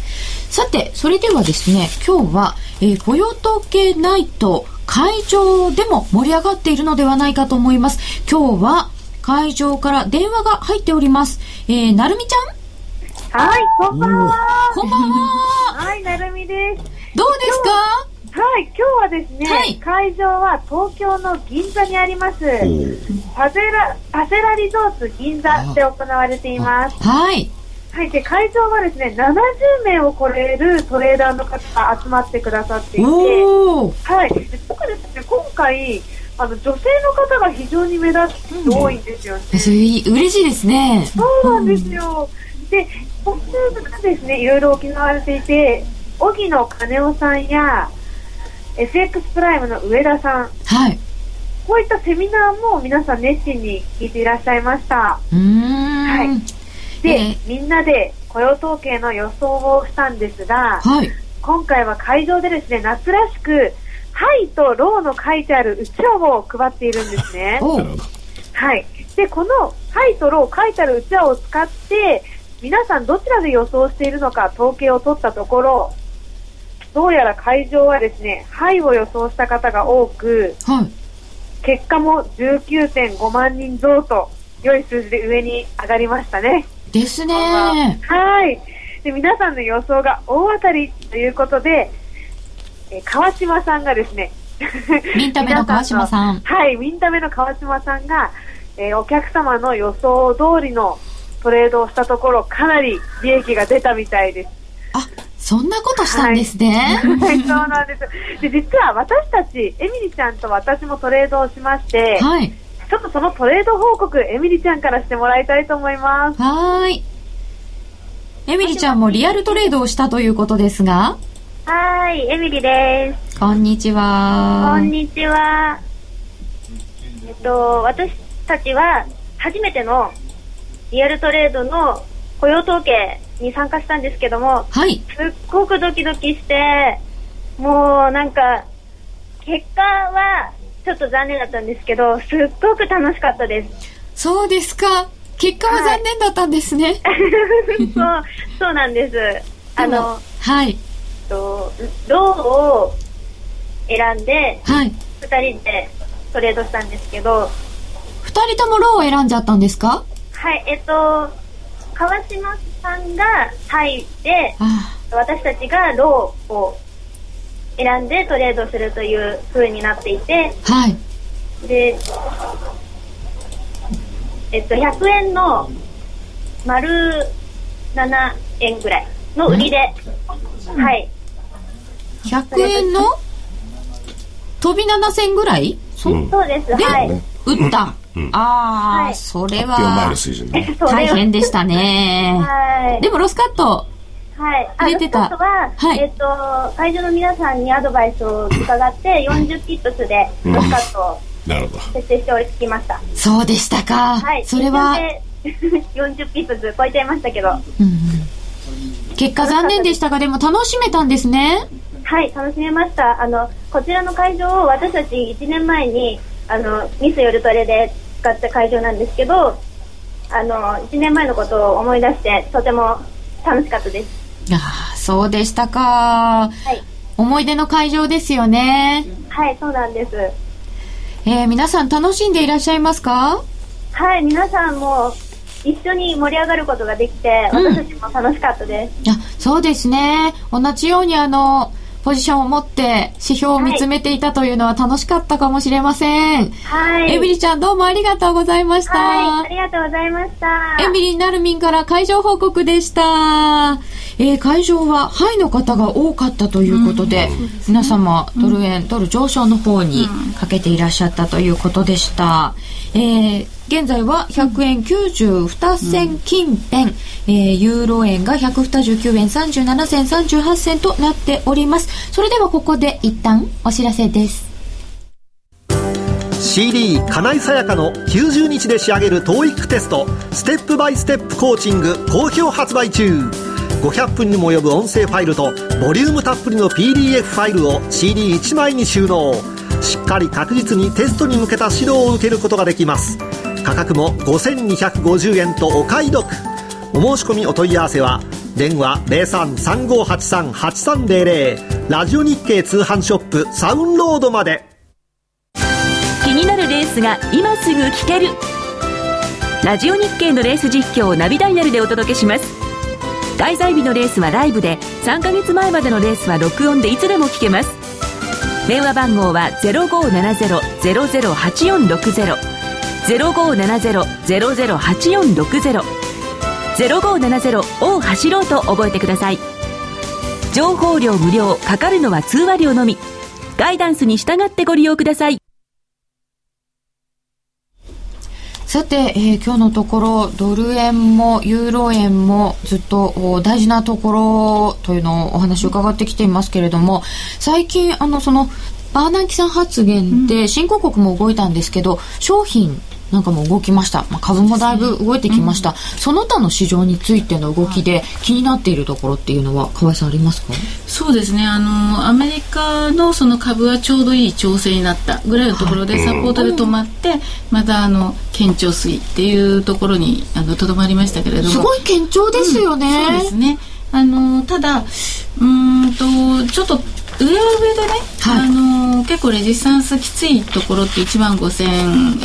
さてそれではですね今日は、えー、雇用統計ナイト会場でも盛り上がっているのではないかと思います。今日は会場から電話が入っております、えー、なるみちゃん？はい、こんばんは。こんばんは。はい、なるみです。どうですか？はい、今日はですね、はい会場は東京の銀座にあります、パセラ、パセラリゾーツ銀座で行われています。はい。はい、で、会場はですね、70名を超えるトレーダーの方が集まってくださっていて。はい、で特にですね、今回、あの、女性の方が非常に目立つ人多いんですよね。そ嬉しいですね。そうなんですよ。で、今週がですね、いろいろ行われていて、荻野金夫さんや、FX プライムの上田さん、はい。こういったセミナーも皆さん熱心に聞いていらっしゃいました。はいで、ええみんなで雇用統計の予想をしたんですが、はい。今回は会場でですね、夏らしく、ハイとローの書いてあるうちわを配っているんですね。はい。で、このハイとロー書いてあるうちわを使って、皆さんどちらで予想しているのか統計を取ったところ、どうやら会場はですね、ハイを予想した方が多く、はい。結果も19.5万人増と、良い数字で上に上がりましたね。ですね。はい。で、皆さんの予想が大当たりということで、えー川島さんがですね、ミンタメの川島さんはい、ミンタメの川島さんが、えーお客様の予想通りのトレードをしたところ、かなり利益が出たみたいです。あ、そんなことしたんですね。はい、そうなんです。で、実は私たち、エミリちゃんと私もトレードをしまして、はい。ちょっとそのトレード報告、エミリちゃんからしてもらいたいと思います。はーい。エミリちゃんもリアルトレードをしたということですが、はい、エミリです。こんにちは。こんにちは。えっと、私たちは初めてのリアルトレードの雇用統計に参加したんですけども、はい。すっごくドキドキして、もうなんか、結果はちょっと残念だったんですけど、すっごく楽しかったです。そうですか。結果は残念だったんですね。そう、そうなんです。あの、はい。とローを選んで、はい。二人でトレードしたんですけど、二人ともローを選んじゃったんですか？はい、えっと、川島さんがハイで、あ私たちがローを選んでトレードするという風になっていて、あ。はい。で、えっと、100円の丸7円ぐらいの売りで、はい、100円の飛び7銭ぐらい？そうんそうです、ではい。打った。うんああ、はいそれは大変でしたね。はい。でもロスカット。はい。あ入れてたロスカットは、はいえっと、会場の皆さんにアドバイスを伺って、40ピップスでロスカットをなるほど。設定しておきました。そうでしたか。はい。それは、一瞬で 40ピップス超えちゃいましたけど、うんうん結果残念でしたが、でも楽しめたんですね。はい、楽しめました。あの、こちらの会場を私たち1年前に、あの、ミス夜トレで使った会場なんですけど、あの、1年前のことを思い出して、とても楽しかったです。ああ、そうでしたか。はい。思い出の会場ですよね。はい、そうなんです。えー皆さん楽しんでいらっしゃいますか？はい、皆さんも一緒に盛り上がることができて、うん私たちも楽しかったです。あそうですね。同じようにあの、ポジションを持って指標を見つめていたというのは楽しかったかもしれません。はい。エミリちゃんどうもありがとうございました。はい、ありがとうございました。エミリー・ナルミンから会場報告でした。えー会場はハイの方が多かったということで、皆様ドル円、ドル上昇の方にかけていらっしゃったということでした。えー現在は100円92銭近辺、えーユーロ円が129円37銭38銭となっております。それではここで一旦お知らせです。CD 金井さやかの90日で仕上げる TOEIC テスト。ステップバイステップコーチング好評発売中。500分にも及ぶ音声ファイルとボリュームたっぷりの PDF ファイルを CD1 枚に収納。しっかり確実にテストに向けた指導を受けることができます価格も5250円とお買い得。お申し込みお問い合わせは電話0335838300ラジオ日経通販ショップサウンロードまで。気になるレースが今すぐ聞ける。ラジオ日経のレース実況をナビダイヤルでお届けします。開催日のレースはライブで3ヶ月前までのレースは録音でいつでも聞けます。電話番号は0570-008460 0570-008460 0570を走ろうと覚えてください。情報量無料かかるのは通話料のみ。ガイダンスに従ってご利用ください。さて、えー、今日のところドル円もユーロ円もずっと大事なところというのをお話を伺ってきていますけれども最近あのそのバーナンキさん発言で新興国も動いたんですけど、商品なんかも動きました、まあ、株もだいぶ動いてきました、うん、その他の市場についての動きで気になっているところっていうのは河合さんありますか？そうですね。あのアメリカのその株はちょうどいい調整になったぐらいのところでサポートで止まって、またあの堅調水っていうところにとどまりましたけれども。すごい堅調ですよね、うん、そうですね。あのただうんとちょっと上は上でね、はい、あの結構レジスタンスきついところって1万5700、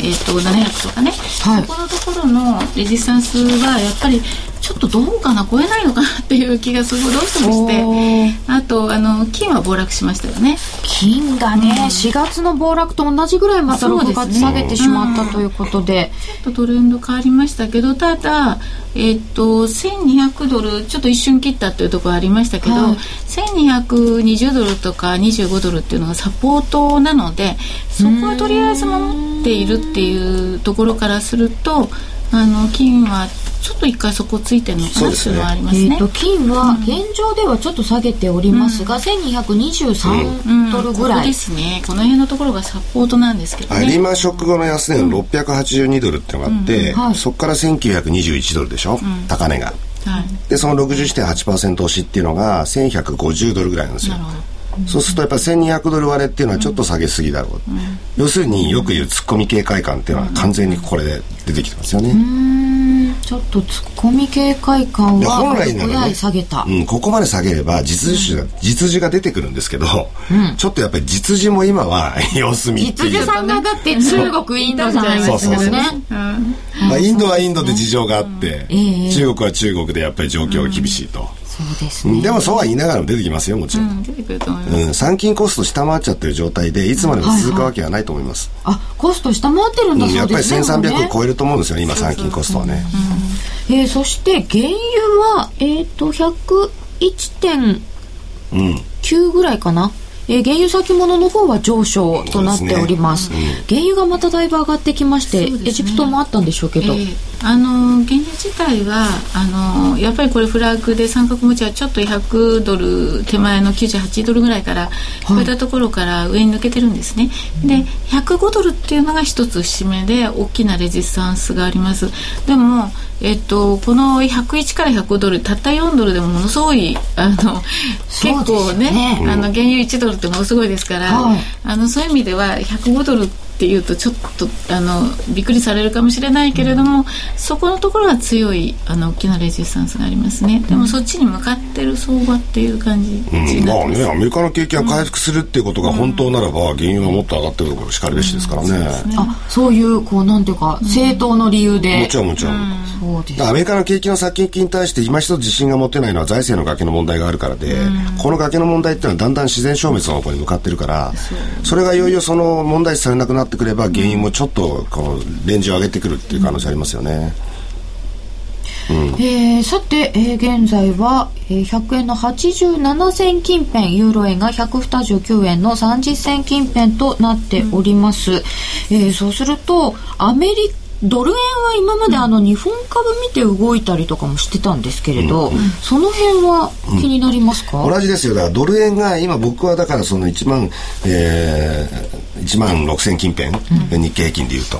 えーと、700とかね、はい、そこのところのレジスタンスはやっぱりちょっとどうかな超えないのかなっていう気がすごいどうしてもして。あとあの金は暴落しましたよね。金がね、うん、4月の暴落と同じぐらいまた6月下げてしまったということで、ちょっとトレンド変わりましたけどただえっ、ー、と1200ドルちょっと一瞬切ったっていうところありましたけど、はい、1220ドルとか25ドルっていうのがサポートなのでそこはとりあえず守っているっていうところからするとあの金はちょっと一回そこついてるのかなっていうのはありますね。すね。えーと、金は現状ではちょっと下げておりますが、うん、1223ドルぐらい、うん、ですね。この辺のところがサポートなんですけどね。リーマンショック後の安値の682ドルってのがあって、うん。はい、そこから1921ドルでしょ、高値が。はい、でその61.8%押しっていうのが1150ドルぐらいなんですよ。そうするとやっぱり1200ドル割れっていうのはちょっと下げすぎだろう、うん、要するによく言うツッコミ警戒感っていうのは完全にこれで出てきてますよね。ちょっとツッコミ警戒感は本来なら、ね、下げた、うん、ここまで下げれば実需が、うん、実需が出てくるんですけど、うん、ちょっとやっぱり実需も今は 様子見実需さんがだって中国インドじゃないですもん。ねまあ、インドはインドで事情があって、中国は中国でやっぱり状況が厳しいと。そうですね、でもそうは言いながらも出てきますよもちろん、うん、出てくると思います、うん、参勤コスト下回っちゃってる状態でいつまでも続くわけはないと思います、はいはい、あコスト下回ってるんだそうですね、やっぱり1300超えると思うんですよ今参勤コストはね、うん、えー、そして原油はえっ、ー、と101.9ぐらいかな、えー、原油先物の方は上昇となっております、ね。うん、原油がまただいぶ上がってきまして、ね、エジプトもあったんでしょうけど、えー、あの原油自体はあのやっぱりこれフラッグで三角持ちはちょっと100ドル手前の98ドルぐらいから超えたところから上に抜けてるんですね、はい、で105ドルっていうのが一つ節目で大きなレジスタンスがあります。でもえっと、この101から105ドルたった4ドルでもものすごいあの結構ね、ね、あの原油1ドルってものすごいですから、はい、あのそういう意味では105ドルってっていうとちょっとあのびっくりされるかもしれないけれども、うん、そこのところは強いあの大きなレジスタンスがありますね。でもそっちに向かってる相場っていう感じ、うん、まあねアメリカの景気が回復するっていうことが本当ならば、原油がもっと上がってるところしかるべしですからね,、そうね。あそういうこうなんていうか正当の理由で、もちろんもちろん、そうです。アメリカの景気の先行きに対して今一つ自信が持てないのは財政の崖の問題があるからで、この崖の問題っていうのはだんだん自然消滅の方向に向かってるからそれがいよいよその問題視されなくなっってくれば原油もちょっとこうレンジを上げてくるっていう可能性ありますよね。うん、えー、さて、えー、現在は、えー、100円の87銭近辺ユーロ円が129円の30銭近辺となっております、うん、えー、そうするとアメリカドル円は今まであの日本株見て動いたりとかもしてたんですけれど、うん、その辺は気になりますか、うん、同じですよ。だからドル円が今僕はだからその1万、えー、1万6000近辺、うん、日経平均でいうと、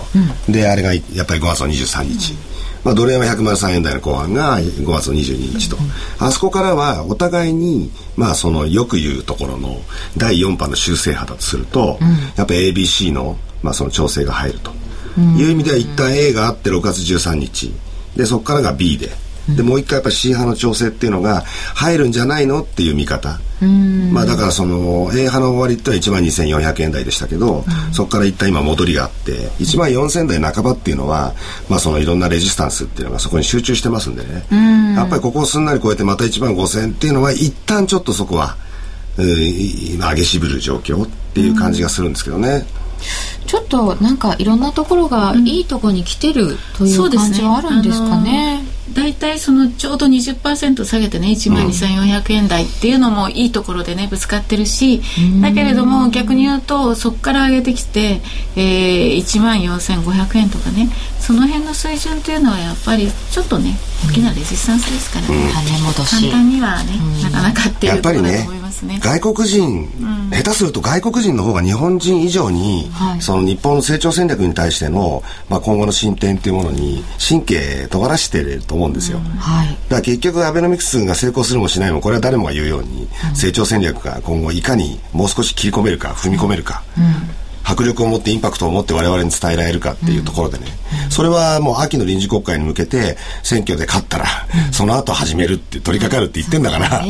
であれがやっぱり5月の23日、まあ、ドル円は103円台の後半が5月の22日と、あそこからはお互いに、まあ、そのよく言うところの第4波の修正波だとすると、やっぱり ABC の,、まあその調整が入ると。いう意味では一旦 A があって6月13日。でそこからが B で。でもう一回やっぱ C 派の調整っていうのが入るんじゃないのっていう見方。まあだからその A 派の終わりっては1万2400円台でしたけど、そこから一旦今戻りがあって1万4000台半ばっていうのはまあそのいろんなレジスタンスっていうのがそこに集中してますんでね。やっぱりここをすんなり超えてまた1万5000っていうのは一旦ちょっとそこは上げしぶる状況っていう感じがするんですけどね。ちょっとなんかいろんなところがいいところに来てるという感じはあるんですかね。大体そのちょうど20%下げてね1万2400円台っていうのもいいところでねぶつかってるし、だけれども逆に言うとそこから上げてきて、えー、1万4500円とかねその辺の水準っていうのはやっぱりちょっとね大きなレジスタンスですからね、簡単にはね、なかなかっていうところだと思いますね。外国人、下手すると外国人の方が日本人以上に、はい、その日本の成長戦略に対しての、まあ、今後の進展っていうものに神経尖らしてると思うんですよ、はい、だから結局アベノミクスが成功するもしないもこれは誰もが言うように、成長戦略が今後いかにもう少し切り込めるか踏み込めるか、うん。迫力を持ってインパクトを持って我々に伝えられるかっていうところでね、それはもう秋の臨時国会に向けて選挙で勝ったら、その後始めるって取り掛かるって言ってんだから、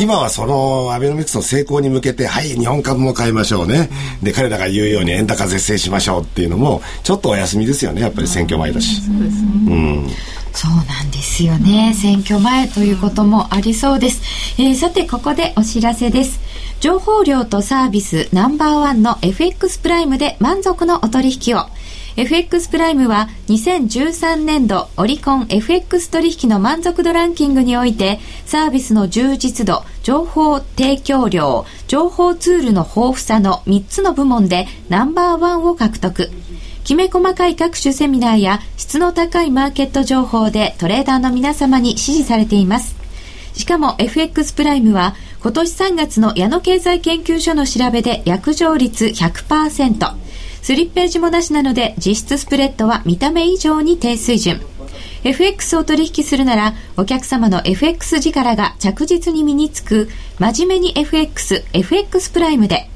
今はそのアベノミクスの成功に向けて、はい、日本株も買いましょうね。で、彼らが言うように円高是正しましょうっていうのも、ちょっとお休みですよね、やっぱり選挙前だし。そうですね。うんそうなんですよね。選挙前ということもありそうです。えー、さて、ここでお知らせです。情報量とサービスナンバーワンの FX プライムで満足のお取引を。FX プライムは2013年度オリコン FX 取引の満足度ランキングにおいてサービスの充実度、情報提供量、情報ツールの豊富さの3つの部門でナンバーワンを獲得。きめ細かい各種セミナーや質の高いマーケット情報でトレーダーの皆様に支持されています。しかも FX プライムは今年3月の矢野経済研究所の調べで約定率100%。スリッページもなしなので実質スプレッドは見た目以上に低水準。FX を取引するならお客様の FX 力が着実に身につく真面目に FX、FX プライムで。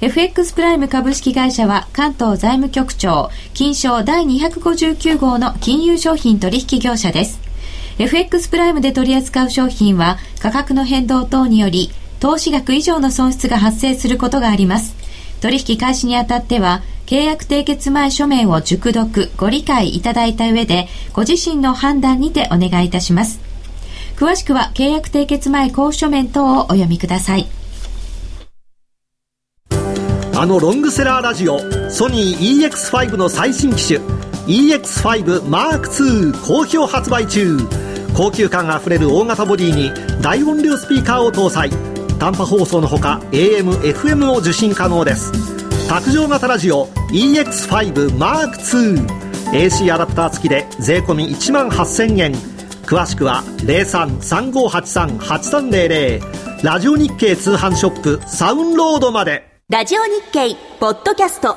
FX プライム株式会社は関東財務局長金賞第259号の金融商品取引業者です。FX プライムで取り扱う商品は価格の変動等により投資額以上の損失が発生することがあります。取引開始にあたっては契約締結前書面を熟読ご理解いただいた上でご自身の判断にてお願いいたします。詳しくは契約締結前交付書面等をお読みください。あのロングセラーラジオソニー EX5 の最新機種 EX5M2 好評発売中。高級感あふれる大型ボディに大音量スピーカーを搭載。短波放送のほか AM、FM を受信可能です。卓上型ラジオ EX5M2AC アダプター付きで税込1万8000円。詳しくは0335838300ラジオ日経通販ショップサウンロードまで。ラジオ日経ポッドキャスト。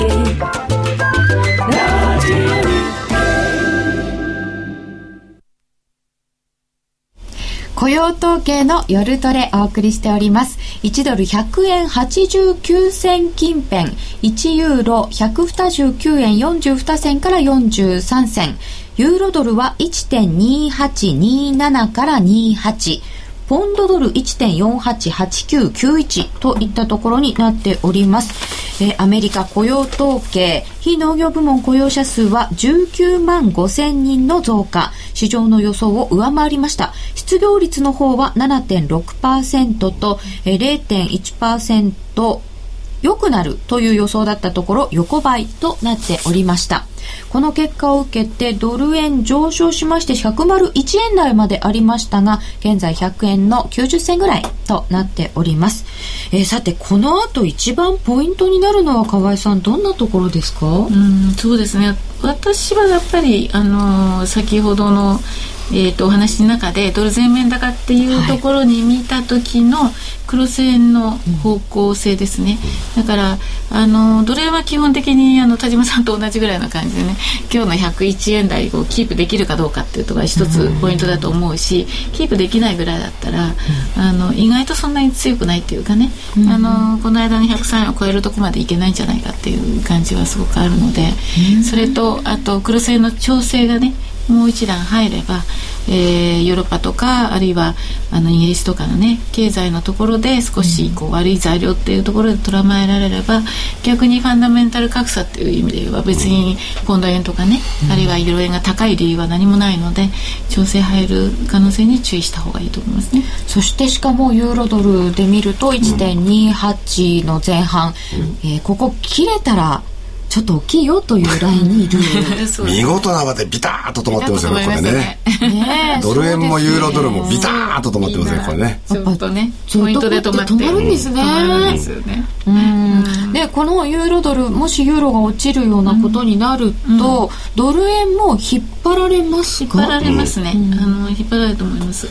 雇用統計の夜トレお送りしております。1ドル100円89銭近辺、1ユーロ129円42銭から43銭、ユーロドルは1.2827から28、ポンドドル1.488991といったところになっております。えー、アメリカ雇用統計、非農業部門雇用者数は19万5千人の増加、市場の予想を上回りました。失業率の方は7.6%と、えー、0.1%良くなるという予想だったところ横ばいとなっておりました。この結果を受けてドル円上昇しまして101円台までありましたが現在100円の90銭ぐらいとなっております、えー、さてこの後一番ポイントになるのは河合さんどんなところですか？うんそうですね。私はやっぱりあのー、先ほどのえー、とお話の中でドル全面高っていうところに見た時のクロス円の方向性ですね、だからあのドル円は基本的にあの田島さんと同じぐらいの感じでね。今日の101円台をキープできるかどうかっていうところが一つポイントだと思うしキープできないぐらいだったら、あの意外とそんなに強くないっていうかね、あのこの間の103円を超えるとこまでいけないんじゃないかっていう感じはすごくあるので、それとあとクロス円の調整がねもう一段入れば、えー、ヨーロッパとかあるいはあのイギリスとかのね経済のところで少しこう悪い材料っていうところで捉まえられれば逆にファンダメンタル格差っていう意味で言えば別にポンド円とかね、あるいはユーロ円が高い理由は何もないので調整入る可能性に注意した方がいいと思いますね。そしてしかもユーロドルで見ると1.28の前半、うん、えー、ここ切れたらちょっと大きいよというラインにいる 見事なまでビターッと止まってますよねこれね。ね ドル円もユーロドルもビターッと止まってますねこれね。ちょっとねポイントで止まって。止まるんですね、うん、でこのユーロドルもしユーロが落ちるようなことになると、ドル円も引っ張られますか？引っ張られますね、あの引っ張られると思います。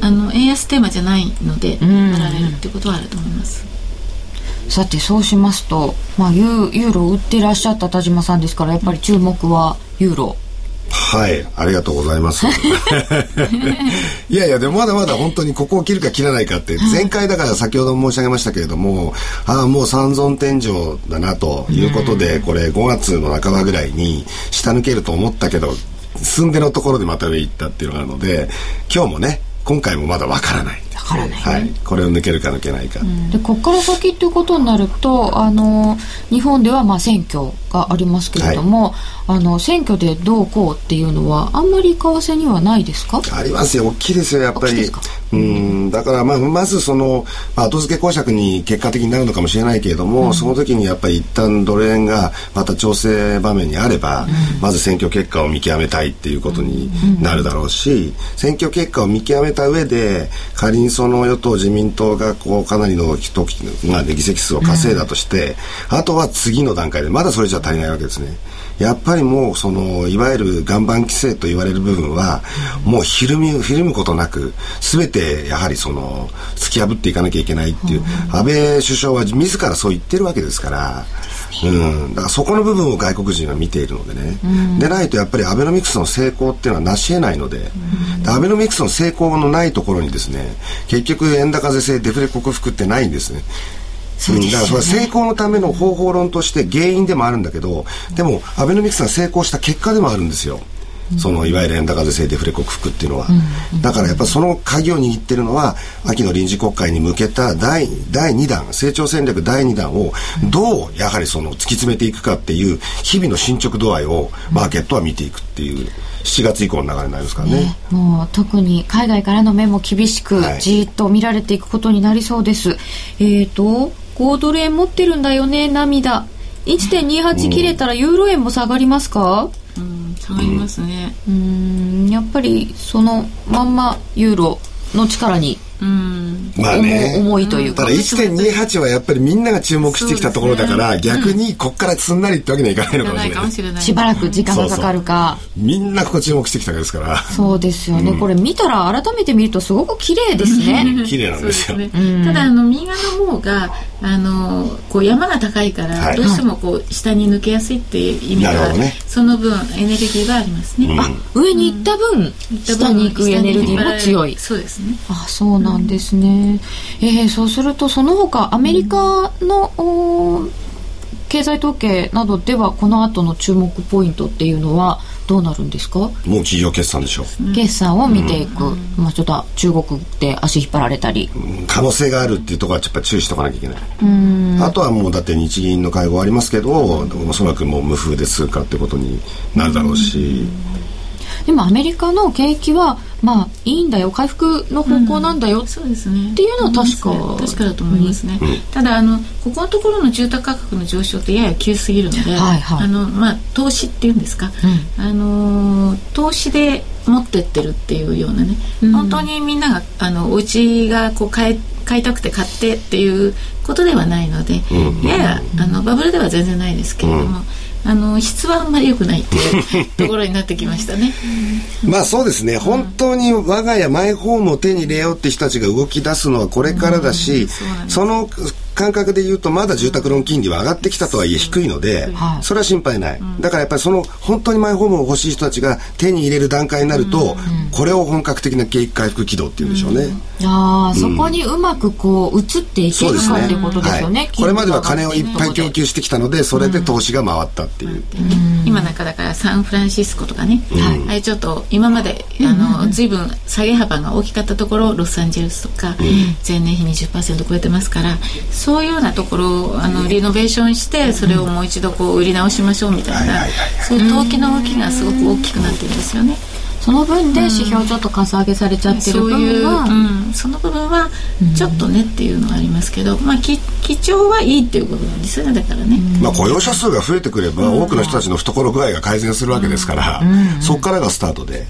あの円安テーマじゃないので引っ張られるってことはあると思いますさてそうしますと、まあ、ユユーロ売ってらっしゃった田島さんですからやっぱり注目はユーロ。はい、ありがとうございます。いやいや、でもまだまだ本当にここを切るか切らないかって、前回だから先ほど申し上げましたけれども、ああ、もう三尊天井だなということで、これ5月の半ばぐらいに下抜けると思ったけど、寸でのところでまた上行ったっていうのがあるので、今日もね、今回もまだわからない。からない、はい、これを抜けるか抜けないか、うん、でここから先っていうことになるとあの日本ではまあ選挙がありますけれども、はい、あの選挙でどうこうっていうのはあんまり為替にはないですか？ありますよ。大きいですよやっぱり。うん。だからまあまずその、まあ、後付け公爵に結果的になるのかもしれないけれども、うん、その時にやっぱり一旦ドル円がまた調整場面にあれば、うん、まず選挙結果を見極めたいっていうことになるだろうし、選挙結果を見極めた上で仮にその与党自民党がこうかなりの人、まあ、議席数を稼いだとして、あとは次の段階でまだそれじゃ足りないわけですね。やっぱりもうそのいわゆる岩盤規制と言われる部分はもうひるみひるむことなく全てやはりその突き破っていかなきゃいけないっていう安倍首相は自らそう言ってるわけですから。うん、だからそこの部分を外国人は見ているのでね、うん、でないとやっぱりアベノミクスの成功っていうのは成し得ないのでうん、でアベノミクスの成功のないところにですね結局円高是正デフレ克服ってないんですねうん、だからそれは成功のための方法論として原因でもあるんだけどでもアベノミクスが成功した結果でもあるんですよ。そのいわゆる円高是正デフレ克服っていうのは、だからやっぱその鍵を握ってるのは秋の臨時国会に向けた第第2弾成長戦略第2弾をどうやはりその突き詰めていくかっていう日々の進捗度合いをマーケットは見ていくっていう。7月以降の流れになりますからね、ね、もう特に海外からの目も厳しく、じっと見られていくことになりそうです、はい、えっ、ー、と5ドル円持ってるんだよね涙。1.28切れたらユーロ円も下がりますか、うん、下がりますね。うんやっぱりそのまんまユーロの力にうん。まあね。重いというか。ただ1.28はやっぱりみんなが注目してきたところだから、ね、逆にこっからすんなりってわけにはいかないのかもしれない。しばらく時間がかかるか。みんなここ注目してきたわけですから。そうですよね、うん、これ見たら改めて見るとすごく綺麗ですね。綺麗なんですよ、ね、ただあの右側の方があのこう山が高いから、どうしてもこう下に抜けやすいっていう意味が、ね、その分エネルギーがありますね、うん、あ上に行った分、うん、下に行くエネルギーも強い。そうですね。あそうなんですね、うん、えー、そうするとその他アメリカの、うん、経済統計などではこの後の注目ポイントっていうのはどうなるんですか？もう企業決算でしょう。決算を見ていく、うん、まあ、ちょっと中国で足引っ張られたり、可能性があるっていうところはやっぱ注意しておかなきゃいけない。あとはもうだって日銀の会合ありますけどおそらくもう無風で通過ってことになるだろうし、でもアメリカの景気はまあいいんだよ。回復の方向なんだよ、うん、そうですね。っていうのは確か、ね、確かだと思いますね、うん、ただあのここのところの住宅価格の上昇ってやや急すぎるので、はいはい、あのまあ投資っていうんですか、うん、あの投資で持ってってるっていうようなね、本当にみんながあのお家がこう買い買いたくて買ってっていうことではないので、ややあのバブルでは全然ないですけれども、あの質はあんまり良くないっていう ところになってきましたね。まあそうですね、本当に我が家マイホームを手に入れようって人たちが動き出すのはこれからだし、その感覚で言うとまだ住宅ローン金利は上がってきたとはいえ低いので、それは心配ない、だからやっぱりその本当にマイホームを欲しい人たちが手に入れる段階になると、これを本格的な景気回復軌道っていうんでしょうね、ああ、そこにうまくこう移っていけるかっていうことですよね、これまでは金をいっぱい供給してきたのでそれで投資が回ったっていう、今なん。かだからサンフランシスコとかね、あれちょっと今まであの随分下げ幅が大きかったところロサンゼルスとか、前年比20%超えてますからそういうようなところをあのリノベーションしてそれをもう一度こう売り直しましょうみたいなそういう投機の動きがすごく大きくなってるんですよね。その分で指標ちょっとかさ上げされちゃってる部分は、うん、その部分はちょっとねっていうのはありますけど、まあ基調はいいっていうことなんですよねだからね、まあ雇用者数が増えてくれば、多くの人たちの懐具合が改善するわけですから、そこからがスタートで。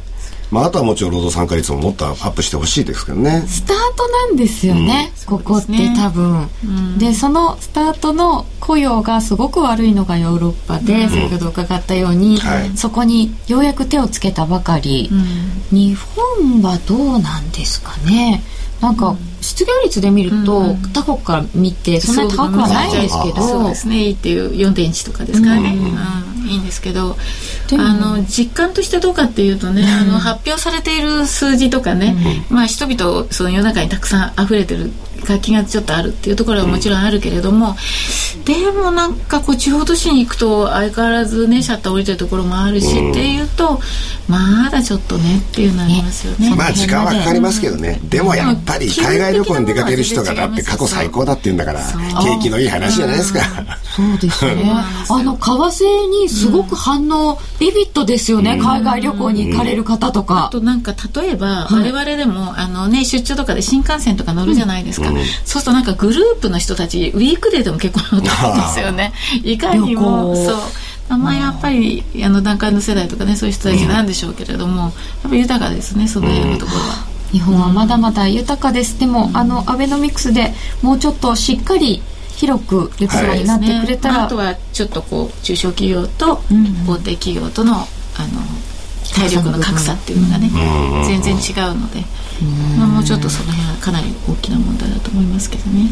まあ、あとはもちろん労働参加率ももっとアップしてほしいですけどね。スタートなんですよね、うん、ここって多分、うん、でそのスタートの雇用がすごく悪いのがヨーロッパで、うん、先ほど伺ったように、はい、そこにようやく手をつけたばかり、日本はどうなんですかね。なんか失業率で見ると、他国から見てそんなに高くはないんですけどそうですねいいっていう4.1とかですからね、いいんですけどあの実感としてどうかっていうとね、あの発表されている数字とかね、まあ人々その世の中にたくさん溢れてる活気がちょっとあるっていうところはもちろんあるけれども、うん、でもなんかこう地方都市に行くと相変わらずねシャッター降りてるところもあるし、うん、っていうとまだちょっとねっていうのありますよね。まあ時間はかかりますけどね、でもやっぱり海外旅行に出かける人がだって過去最高だって言うんだから景気のいい話じゃないですか。そうですね。あの為替にすごく反応ビビットですよね、海外旅行に行かれる方とか。あとなんか例えば我々でも、あのね出張とかで新幹線とか乗るじゃないですか。そうするとなんかグループの人たちウィークデーでも結構乗ってるんですよね。いかにも。そう。まあやっぱりあの段階の世代とかねそういう人たちなんでしょうけれども、やっぱ豊かですねその辺のところは。日本はまだまだ豊かです、でも、あのアベノミクスでもうちょっとしっかり広く豊かになってくれたら、はいね、あとはちょっとこう中小企業と大手企業とのあの体力の格差っていうのがね全然違うので、まあ、もうちょっとその辺はかなり大きな問題だと思いますけどね。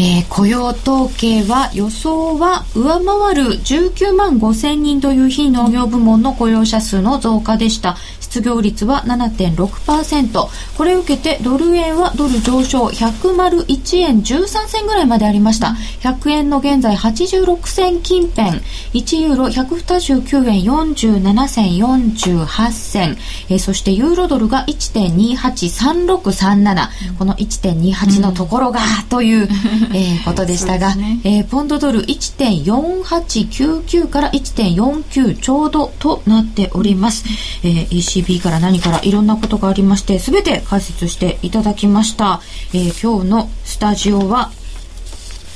えー、雇用統計は予想は上回る19万5千人という非農業部門の雇用者数の増加でした。失業率は7.6%これを受けてドル円はドル上昇101円13銭ぐらいまでありました。100円の現在86銭近辺。1ユーロ129円47銭48銭、えー、そしてユーロドルが1.283637、この1.28のところが、という、えー、ことでしたが、ね。えー、ポンドドル1.4899から1.49ちょうどとなっております、えー、ECB から何からいろんなことがありまして全て解説していただきました、えー、今日のスタジオは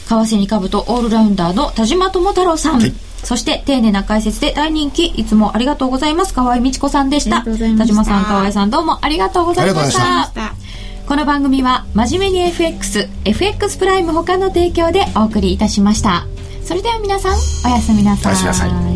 為替に株とオールラウンダーの田島智太郎さん、はい。そして丁寧な解説で大人気いつもありがとうございます。河合美智子さんでした。田島さん河合さんどうもありがとうございましたこの番組は真面目に FX FX プライム他の提供でお送りいたしました。それでは皆さんおやすみなさい。おやすみなさい。